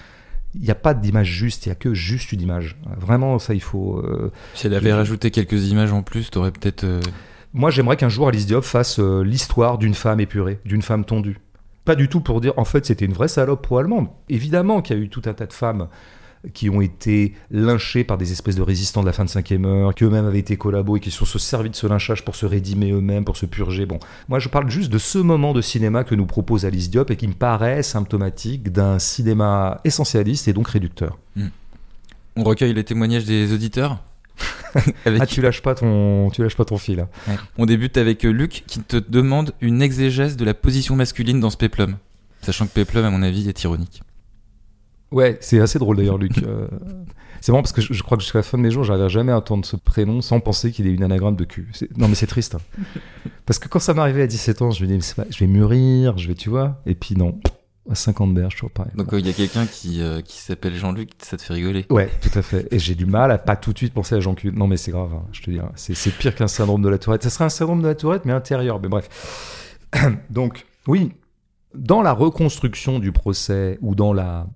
Il n'y a pas d'image juste, il n'y a que juste une image. Vraiment, ça, il faut... euh, Si elle avait rajouté quelques images en plus, t'aurais peut-être. euh, Moi, j'aimerais qu'un jour Alice Diop fasse euh, l'histoire d'une femme épurée, d'une femme tondue. Pas du tout pour dire, en fait, c'était une vraie salope pro-allemande. Évidemment qu'il y a eu tout un tas de femmes qui ont été lynchées par des espèces de résistants de la fin de cinquième heure, qui eux-mêmes avaient été collabos et qui se sont servis de ce lynchage pour se rédimer eux-mêmes, pour se purger. Bon, moi, je parle juste de ce moment de cinéma que nous propose Alice Diop et qui me paraît symptomatique d'un cinéma essentialiste et donc réducteur. On recueille les témoignages des auditeurs? Avec- Ah, tu lâches pas ton, tu lâches pas ton fil. hein. On débute avec euh, Luc qui te demande une exégèse de la position masculine dans ce péplum. Sachant que péplum, à mon avis, est ironique. Ouais, c'est assez drôle d'ailleurs, Luc. Euh, c'est marrant parce que je, je crois que jusqu'à la fin de mes jours, j'arriverai jamais à entendre ce prénom sans penser qu'il est une anagramme de cul. Non, mais c'est triste. hein. Parce que quand ça arrivé à 17 ans, je me dis, mais c'est pas- je vais mûrir, je vais, tu vois. Et puis non. À 50 berges, toujours pareil. Donc, euh, il y a quelqu'un qui, euh, qui s'appelle Jean-Luc, ça te fait rigoler? Ouais, tout à fait. Et j'ai du mal à pas tout de suite penser à Jean Cul. Non, mais c'est grave, hein, je te dis. hein. C'est c'est pire qu'un syndrome de la Tourette. Ça serait un syndrome de la Tourette, mais intérieur. Mais bref. Donc, oui, dans la reconstruction du procès ou dans la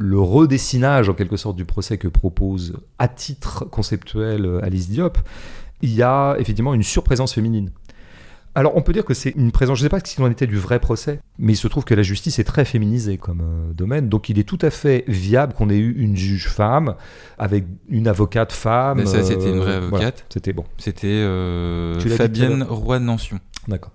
le redessinage en quelque sorte du procès que propose à titre conceptuel euh, Alice Diop, il y a effectivement une surprésence féminine. Alors on peut dire que c'est une présence, je ne sais pas ce qu'il en était du vrai procès, mais il se trouve que la justice est très féminisée comme euh, domaine, donc il est tout à fait viable qu'on ait eu une juge femme avec une avocate femme. Mais ça, c'était une vraie euh, voilà, avocate. c'était bon, C'était euh, Fabienne. Roy-Nancion. d'accord.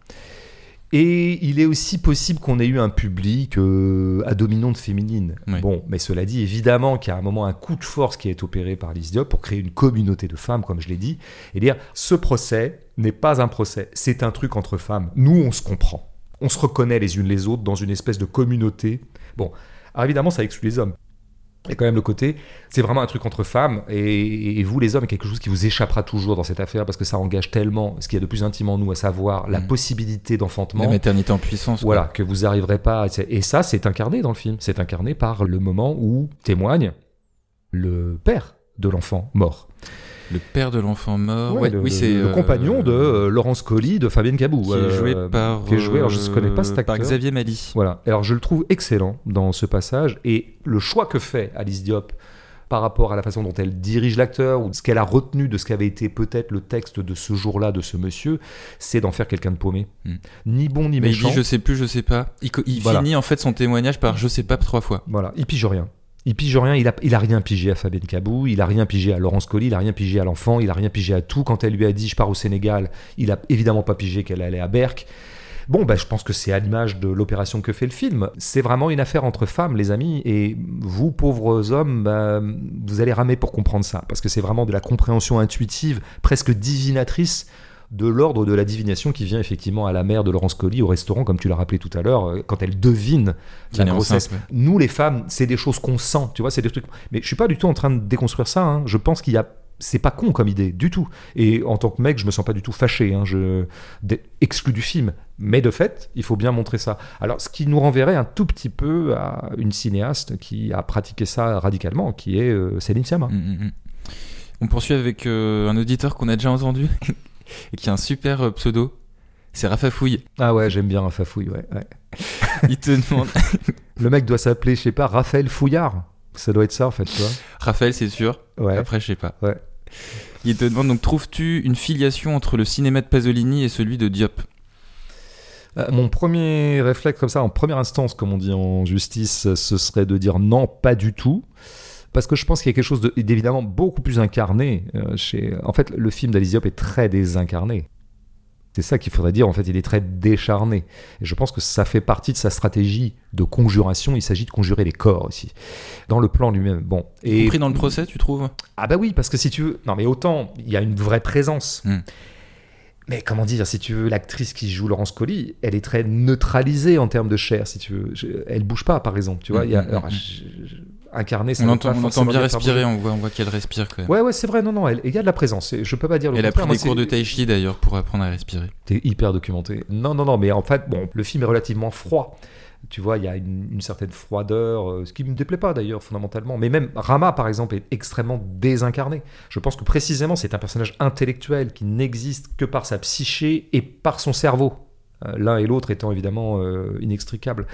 Et il est aussi possible qu'on ait eu un public euh, à dominante féminine. Oui. Bon, mais cela dit, évidemment qu'il y a un moment un coup de force qui est opéré par Diop pour créer une communauté de femmes, comme je l'ai dit, et dire ce procès n'est pas un procès, c'est un truc entre femmes. Nous, on se comprend, on se reconnaît les unes les autres dans une espèce de communauté. Bon, alors évidemment, ça exclut les hommes. Il y a quand même le côté, c'est vraiment un truc entre femmes, et, et vous les hommes, il y a quelque chose qui vous échappera toujours dans cette affaire, parce que ça engage tellement ce qu'il y a de plus intime en nous, à savoir la Mhm. possibilité d'enfantement. La maternité en puissance. quoi. Voilà, que vous arriverez pas. à- Et ça, c'est incarné dans le film. C'est incarné par le moment où témoigne le père de l'enfant mort. Le père de l'enfant mort. Ouais, Ouais, le, oui, c'est le euh, compagnon de euh, Laurence Colli de Fabienne Cabou. qui est euh, joué par. qui est joué, alors je ne connais pas cet Par acteur. Xavier Mali. Voilà. Alors je le trouve excellent dans ce passage et le choix que fait Alice Diop par rapport à la façon dont elle dirige l'acteur ou ce qu'elle a retenu de ce qu'avait été peut-être le texte de ce jour-là de ce monsieur, c'est d'en faire quelqu'un de paumé. Hmm. Ni bon ni Mais il méchant. dit je sais plus, je sais pas. Il, co- il Voilà. finit en fait son témoignage par je sais pas trois fois. Voilà, il pige rien. Il pige rien, il a, rien pigé à Fabienne Cabou, il a rien pigé à Laurence Colli, il a rien pigé à l'enfant, il a rien pigé à tout. Quand elle lui a dit je pars au Sénégal, il a évidemment pas pigé qu'elle allait à Berck. Bon, bah, je pense que c'est à l'image de l'opération que fait le film. C'est vraiment une affaire entre femmes, les amis, et vous, pauvres hommes, bah, vous allez ramer pour comprendre ça, parce que c'est vraiment de la compréhension intuitive, presque divinatrice, de l'ordre de la divination qui vient effectivement à la mère de Laurence Colli au restaurant, comme tu l'as rappelé tout à l'heure, euh, quand elle devine Qu'elle la est grossesse. enceinte, ouais. Nous, les femmes, c'est des choses qu'on sent, tu vois, c'est des trucs. Mais je suis pas du tout en train de déconstruire ça. hein. Je pense qu'il y a, c'est pas con comme idée du tout. Et en tant que mec, je me sens pas du tout fâché, hein, je exclu du film. Mais de fait, il faut bien montrer ça. Alors, ce qui nous renverrait un tout petit peu à une cinéaste qui a pratiqué ça radicalement, qui est euh, Céline Sciamma. Mm, mm, mm. On poursuit avec euh, un auditeur qu'on a déjà entendu et qui a un super euh, pseudo. C'est Rafa Fouille. Ah ouais, j'aime bien un fafouille. Ouais, ouais. Il te demande. Le mec doit s'appeler, je sais pas, Raphaël Fouillard. Ça doit être ça en fait, tu vois. Raphaël, c'est sûr. Ouais. Après, je sais pas. Ouais. Il te demande donc trouves-tu une filiation entre le cinéma de Pasolini et celui de Diop? Euh, Mon premier réflexe comme ça, en première instance, comme on dit en justice, ce serait de dire non, pas du tout. Parce que je pense qu'il y a quelque chose de- d'évidemment beaucoup plus incarné euh, chez... En fait, le film d'Alice Diop est très désincarné. C'est ça qu'il faudrait dire, en fait, il est très décharné. Et je pense que ça fait partie de sa stratégie de conjuration. Il s'agit de conjurer les corps aussi. Dans le plan lui-même. Bon. Y compris dans le procès, tu trouves? Ah bah oui, parce que si tu veux... Non mais autant, il y a une vraie présence. Hmm. Mais comment dire, si tu veux, l'actrice qui joue Laurence Colli, elle est très neutralisée en termes de chair, si tu veux. Je- elle bouge pas, par exemple, tu vois. Hmm, il y a, hmm, alors, hmm. je- je- incarner, ça On entend, on entend bien respirer, on voit, on voit qu'elle respire quand même. Ouais, ouais, c'est vrai, non, non, elle- il y a de la présence. Je peux pas dire le Elle a pris des cours de tai chi d'ailleurs pour apprendre à respirer. T'es hyper documenté. Non, non, non, mais en fait, bon, le film est relativement froid. Tu vois, il y a une, une certaine froideur, euh, ce qui me déplaît pas d'ailleurs, fondamentalement. Mais même Rama, par exemple, est extrêmement désincarné. Je pense que précisément, c'est un personnage intellectuel qui n'existe que par sa psyché et par son cerveau. Euh, L'un et l'autre étant évidemment euh, inextricables.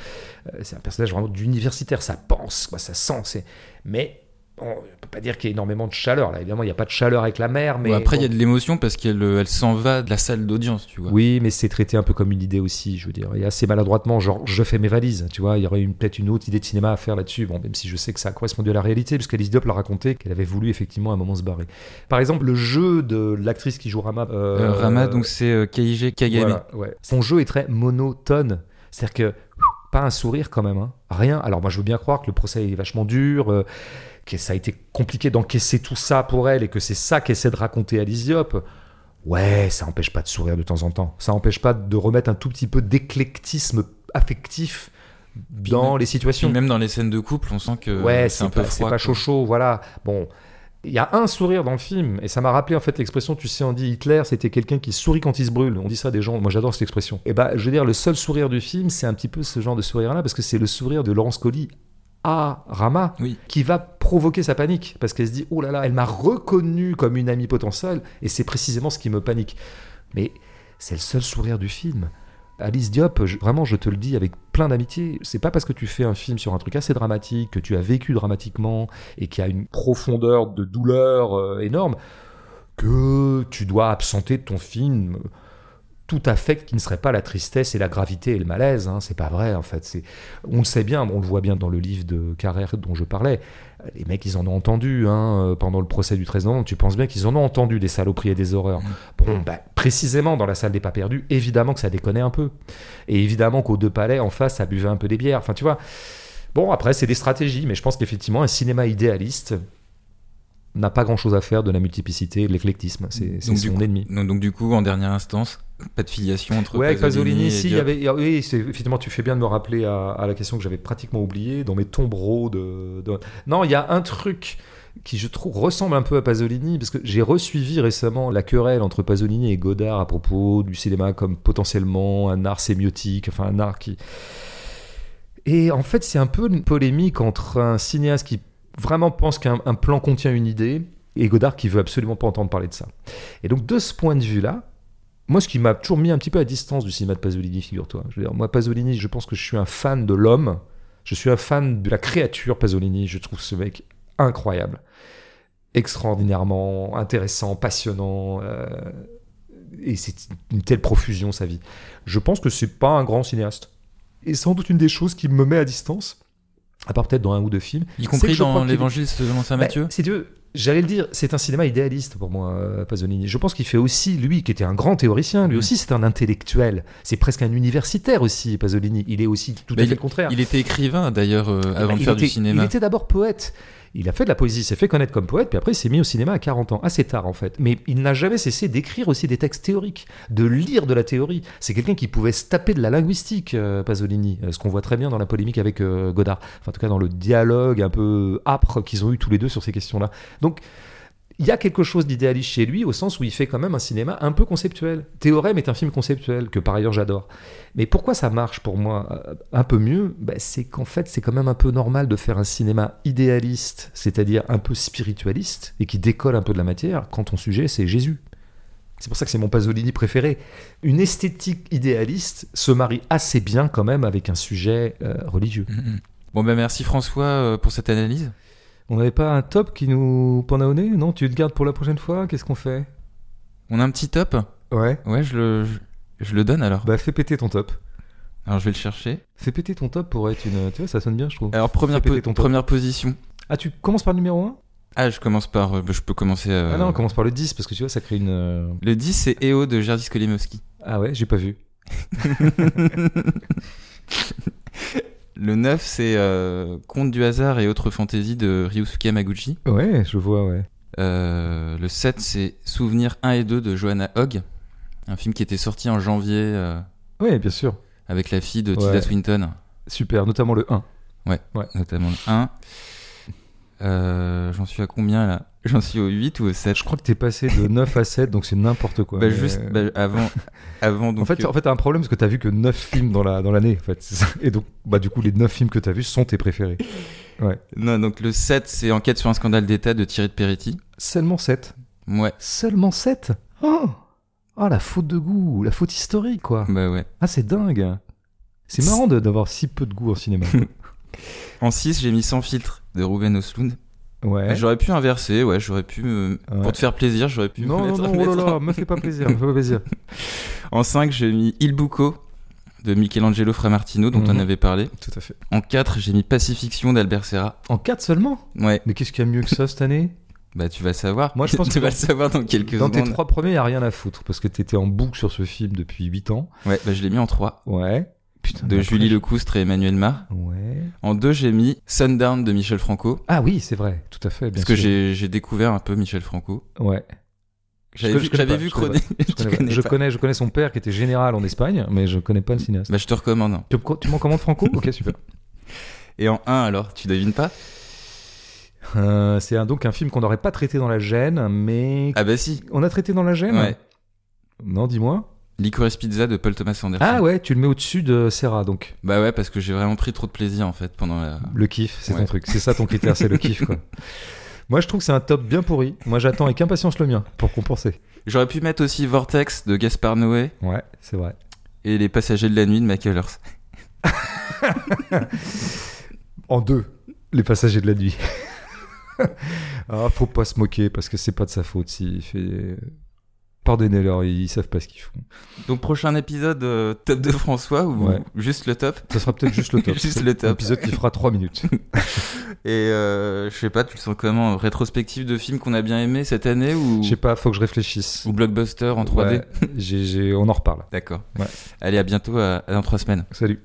Euh, c'est un personnage vraiment d'universitaire, ça pense, quoi, ça sent. Mais on peut pas dire qu'il y ait énormément de chaleur. Là, évidemment, il n'y a pas de chaleur avec la mer. Mais après, il y a de l'émotion parce qu'elle euh, elle s'en va de la salle d'audience, tu vois. Oui, mais c'est traité un peu comme une idée aussi, je veux dire. Et assez maladroitement, genre, je fais mes valises, tu vois. Il y aurait peut-être une autre idée de cinéma à faire là-dessus. Bon, même si je sais que ça a correspondu à la réalité, parce qu'Alice Diop l'a raconté qu'elle avait voulu effectivement à un moment se barrer. Par exemple, le jeu de l'actrice qui joue Rama. euh, Euh, Rama, donc c'est Kaije Kagami. voilà, ouais. Son jeu est très monotone. C'est-à-dire que pas un sourire quand même, hein. rien. Alors moi je veux bien croire que le procès est vachement dur, euh, que ça a été compliqué d'encaisser tout ça pour elle et que c'est ça qu'essaie de raconter Alice Diop. Ouais, ça empêche pas de sourire de temps en temps. Ça empêche pas de remettre un tout petit peu d'éclectisme affectif dans même- les situations. même dans les scènes de couple, on sent que Ouais, c'est un peu pas, c'est froid. pas chaud chaud, voilà. Bon, Il y a un sourire dans le film, et ça m'a rappelé en fait l'expression, tu sais, on dit Hitler, c'était quelqu'un qui sourit quand il se brûle. On dit ça des gens, moi j'adore cette expression. Et bah, je veux dire, le seul sourire du film, c'est un petit peu ce genre de sourire-là, parce que c'est le sourire de Laurence Colli à Rama, Oui. qui va provoquer sa panique, parce qu'elle se dit, oh là là, elle m'a reconnu comme une amie potentielle, et c'est précisément ce qui me panique. Mais c'est le seul sourire du film. Alice Diop, je- vraiment, je te le dis avec plein d'amitié, c'est pas parce que tu fais un film sur un truc assez dramatique, que tu as vécu dramatiquement et qui a une profondeur de douleur euh, énorme, que tu dois absenter de ton film tout affect qui ne serait pas la tristesse et la gravité et le malaise. Hein. C'est pas vrai, en fait. C'est, on le sait bien, on le voit bien dans le livre de Carrère dont je parlais. Les mecs, ils en ont entendu hein, euh, pendant le procès du 13 novembre. Tu penses bien qu'ils en ont entendu des saloperies et des horreurs. Bon, bah, précisément dans la salle des pas perdus, évidemment que ça déconnait un peu. Et évidemment qu'aux deux palais, en face, ça buvait un peu des bières. Enfin, tu vois. Bon, après, c'est des stratégies, mais je pense qu'effectivement, un cinéma idéaliste n'a pas grand-chose à faire de la multiplicité de l'éclectisme. C'est, c'est son coup- ennemi. Donc, donc, du coup, en dernière instance, pas de filiation entre Ouais, avec Pasolini, et si, il y avait, oui, effectivement, tu fais bien de me rappeler à, à la question que j'avais pratiquement oubliée dans mes tombereaux de, de- Non, il y a un truc qui, je trouve, ressemble un peu à Pasolini, parce que j'ai resuivi récemment la querelle entre Pasolini et Godard à propos du cinéma comme potentiellement un art sémiotique, enfin un art qui... Et en fait, c'est un peu une polémique entre un cinéaste qui vraiment pense qu'un un plan contient une idée et Godard qui veut absolument pas entendre parler de ça. Et donc, de ce point de vue-là, moi, ce qui m'a toujours mis un petit peu à distance du cinéma de Pasolini, figure-toi. Je veux dire, moi, Pasolini, je pense que je suis un fan de l'homme. Je suis un fan de la créature Pasolini. Je trouve ce mec incroyable, extraordinairement intéressant, passionnant. euh, et c'est une telle profusion sa vie. Je pense que c'est pas un grand cinéaste. Et sans doute une des choses qui me met à distance, à part peut-être dans un ou deux films, Y compris dans l'évangile selon saint Matthieu bah, si tu veux, j'allais le dire, c'est un cinéma idéaliste pour moi, euh, Pasolini. Je pense qu'il fait aussi, lui, qui était un grand théoricien, lui Mm. aussi c'est un intellectuel. C'est presque un universitaire aussi, Pasolini. Il est aussi tout Bah, à fait le contraire. Il était écrivain d'ailleurs euh, Eh ben, avant de il faire était, du cinéma. Il était d'abord poète. Il a fait de la poésie, s'est fait connaître comme poète, puis après il s'est mis au cinéma à 40 ans, assez tard en fait. Mais il n'a jamais cessé d'écrire aussi des textes théoriques, de lire de la théorie. C'est quelqu'un qui pouvait se taper de la linguistique, euh, Pasolini, euh, ce qu'on voit très bien dans la polémique avec euh, Godard. Enfin, en tout cas, dans le dialogue un peu âpre qu'ils ont eu tous les deux sur ces questions-là. Donc, il y a quelque chose d'idéaliste chez lui, au sens où il fait quand même un cinéma un peu conceptuel. Théorème est un film conceptuel, que par ailleurs j'adore. Mais pourquoi ça marche pour moi euh, un peu mieux? Ben, C'est qu'en fait, c'est quand même un peu normal de faire un cinéma idéaliste, c'est-à-dire un peu spiritualiste, et qui décolle un peu de la matière, quand ton sujet, c'est Jésus. C'est pour ça que c'est mon Pasolini préféré. Une esthétique idéaliste se marie assez bien quand même avec un sujet euh, religieux. Mhm. Bon ben merci François euh, pour cette analyse. On n'avait pas un top qui nous pendait au nez Non? Tu te gardes pour la prochaine fois? Qu'est-ce qu'on fait? On a un petit top? Ouais. Ouais, je le, je, je le donne alors. Bah fais péter ton top. Alors je vais le chercher. Fais péter ton top pour être une... Tu vois, ça sonne bien, je trouve. Alors première, po- ton première position. Ah, tu commences par le numéro 1 Ah, je commence par. euh, je peux commencer. euh, Ah non, on commence par le 10, parce que tu vois, ça crée une... euh, Le 10, c'est EO de Jardis Kolimowski. Ah ouais, j'ai pas vu. Le 9, c'est euh, Conte du hasard et autres fantaisies de Ryusuke Yamaguchi. Ouais, je vois, ouais. Euh, le 7, c'est Souvenirs 1 et 2 de Johanna Hogg. Un film qui était sorti en janvier euh, Ouais, bien sûr. avec la fille de Ouais. Tilda Swinton, Super, notamment le 1. notamment le 1. Euh, J'en suis à combien là? J'en suis au 8 ou au 7 Je crois que t'es passé de 9 à 7, donc c'est n'importe quoi. Bah, mais- juste bah, avant, avant donc. en fait, euh, en fait, t'as un problème parce que t'as vu que 9 films dans la dans l'année, en fait. ça. Et donc, bah, du coup, les 9 films que t'as vus sont tes préférés. Non, donc le 7, c'est Enquête sur un scandale d'État de Thierry de Peretti. Seulement 7. Ouais, Seulement 7 Oh Ah, la faute de goût, la faute historique, quoi. bah ouais. Ah, c'est dingue. C'est marrant de- d'avoir si peu de goût en cinéma. En 6, j'ai mis Sans filtre de Ruben Östlund. Ouais. J'aurais pu inverser, ouais, j'aurais pu me... Ouais. Pour te faire plaisir, j'aurais pu me Non, non, mettre- non, oh là là, en- me fais pas plaisir, me fais pas plaisir. En 5, j'ai mis Il Bucco de Michelangelo Framartino, dont on Mhm. avait parlé. Tout à fait. En 4, j'ai mis Pacifiction d'Albert Serra. En 4 seulement? Ouais, Mais qu'est-ce qu'il y a mieux que ça cette année? Bah tu vas savoir. Moi, je pense tu que vas dans- le savoir dans quelques Dans tes secondes. trois premiers, y a rien à foutre parce que t'étais en boucle sur ce film depuis 8 ans. Ouais, bah je l'ai mis en 3. Ouais. Putain. De Julie après, Lecoustre et Emmanuel Mar. Ouais. En 2, j'ai mis Sundown de Michel Franco. Ah oui, c'est vrai, tout à fait. Bien Parce que sûr. j'ai j'ai découvert un peu Michel Franco. Ouais. J'avais vu, connais j'avais pas, vu je connais Chronique. Je connais, pas. connais je pas. connais, je connais son père qui était général en Espagne, mais je connais pas le cinéaste. Bah je te recommande. Tu, tu m'en commandes Franco? Ok, super. Et en 1 alors, tu devines pas? Euh, c'est un- donc un film qu'on n'aurait pas traité dans la gêne, mais Ah bah si. on a traité dans la gêne? Ouais. Non, dis-moi. Licorice Pizza de Paul Thomas Anderson. Ah ouais, tu le mets au-dessus de Serra, donc Bah ouais, parce que j'ai vraiment pris trop de plaisir en fait pendant la. le kiff, c'est ton truc. C'est ça ton critère, c'est le kiff quoi. Moi, je trouve que c'est un top bien pourri. Moi, j'attends avec impatience le mien pour compenser. J'aurais pu mettre aussi Vortex de Gaspard Noé Ouais, c'est vrai. et Les Passagers de la Nuit de Michael. En deux, les passagers de la nuit. ah, faut pas se moquer parce que c'est pas de sa faute s'il fait. Pardonnez-leur, ils savent pas ce qu'ils font. Donc prochain épisode euh, top de François ou Ouais. juste le top? Ça sera peut-être juste le top. Juste le top. Un épisode qui fera 3 minutes. Et euh, je sais pas, tu le sens comment Rétrospective de films qu'on a bien aimé cette année ou, Je sais pas, faut que je réfléchisse. ou blockbuster en 3D Ouais, j'ai- on en reparle. D'accord. Ouais. Allez, à bientôt, à, dans trois semaines. Salut.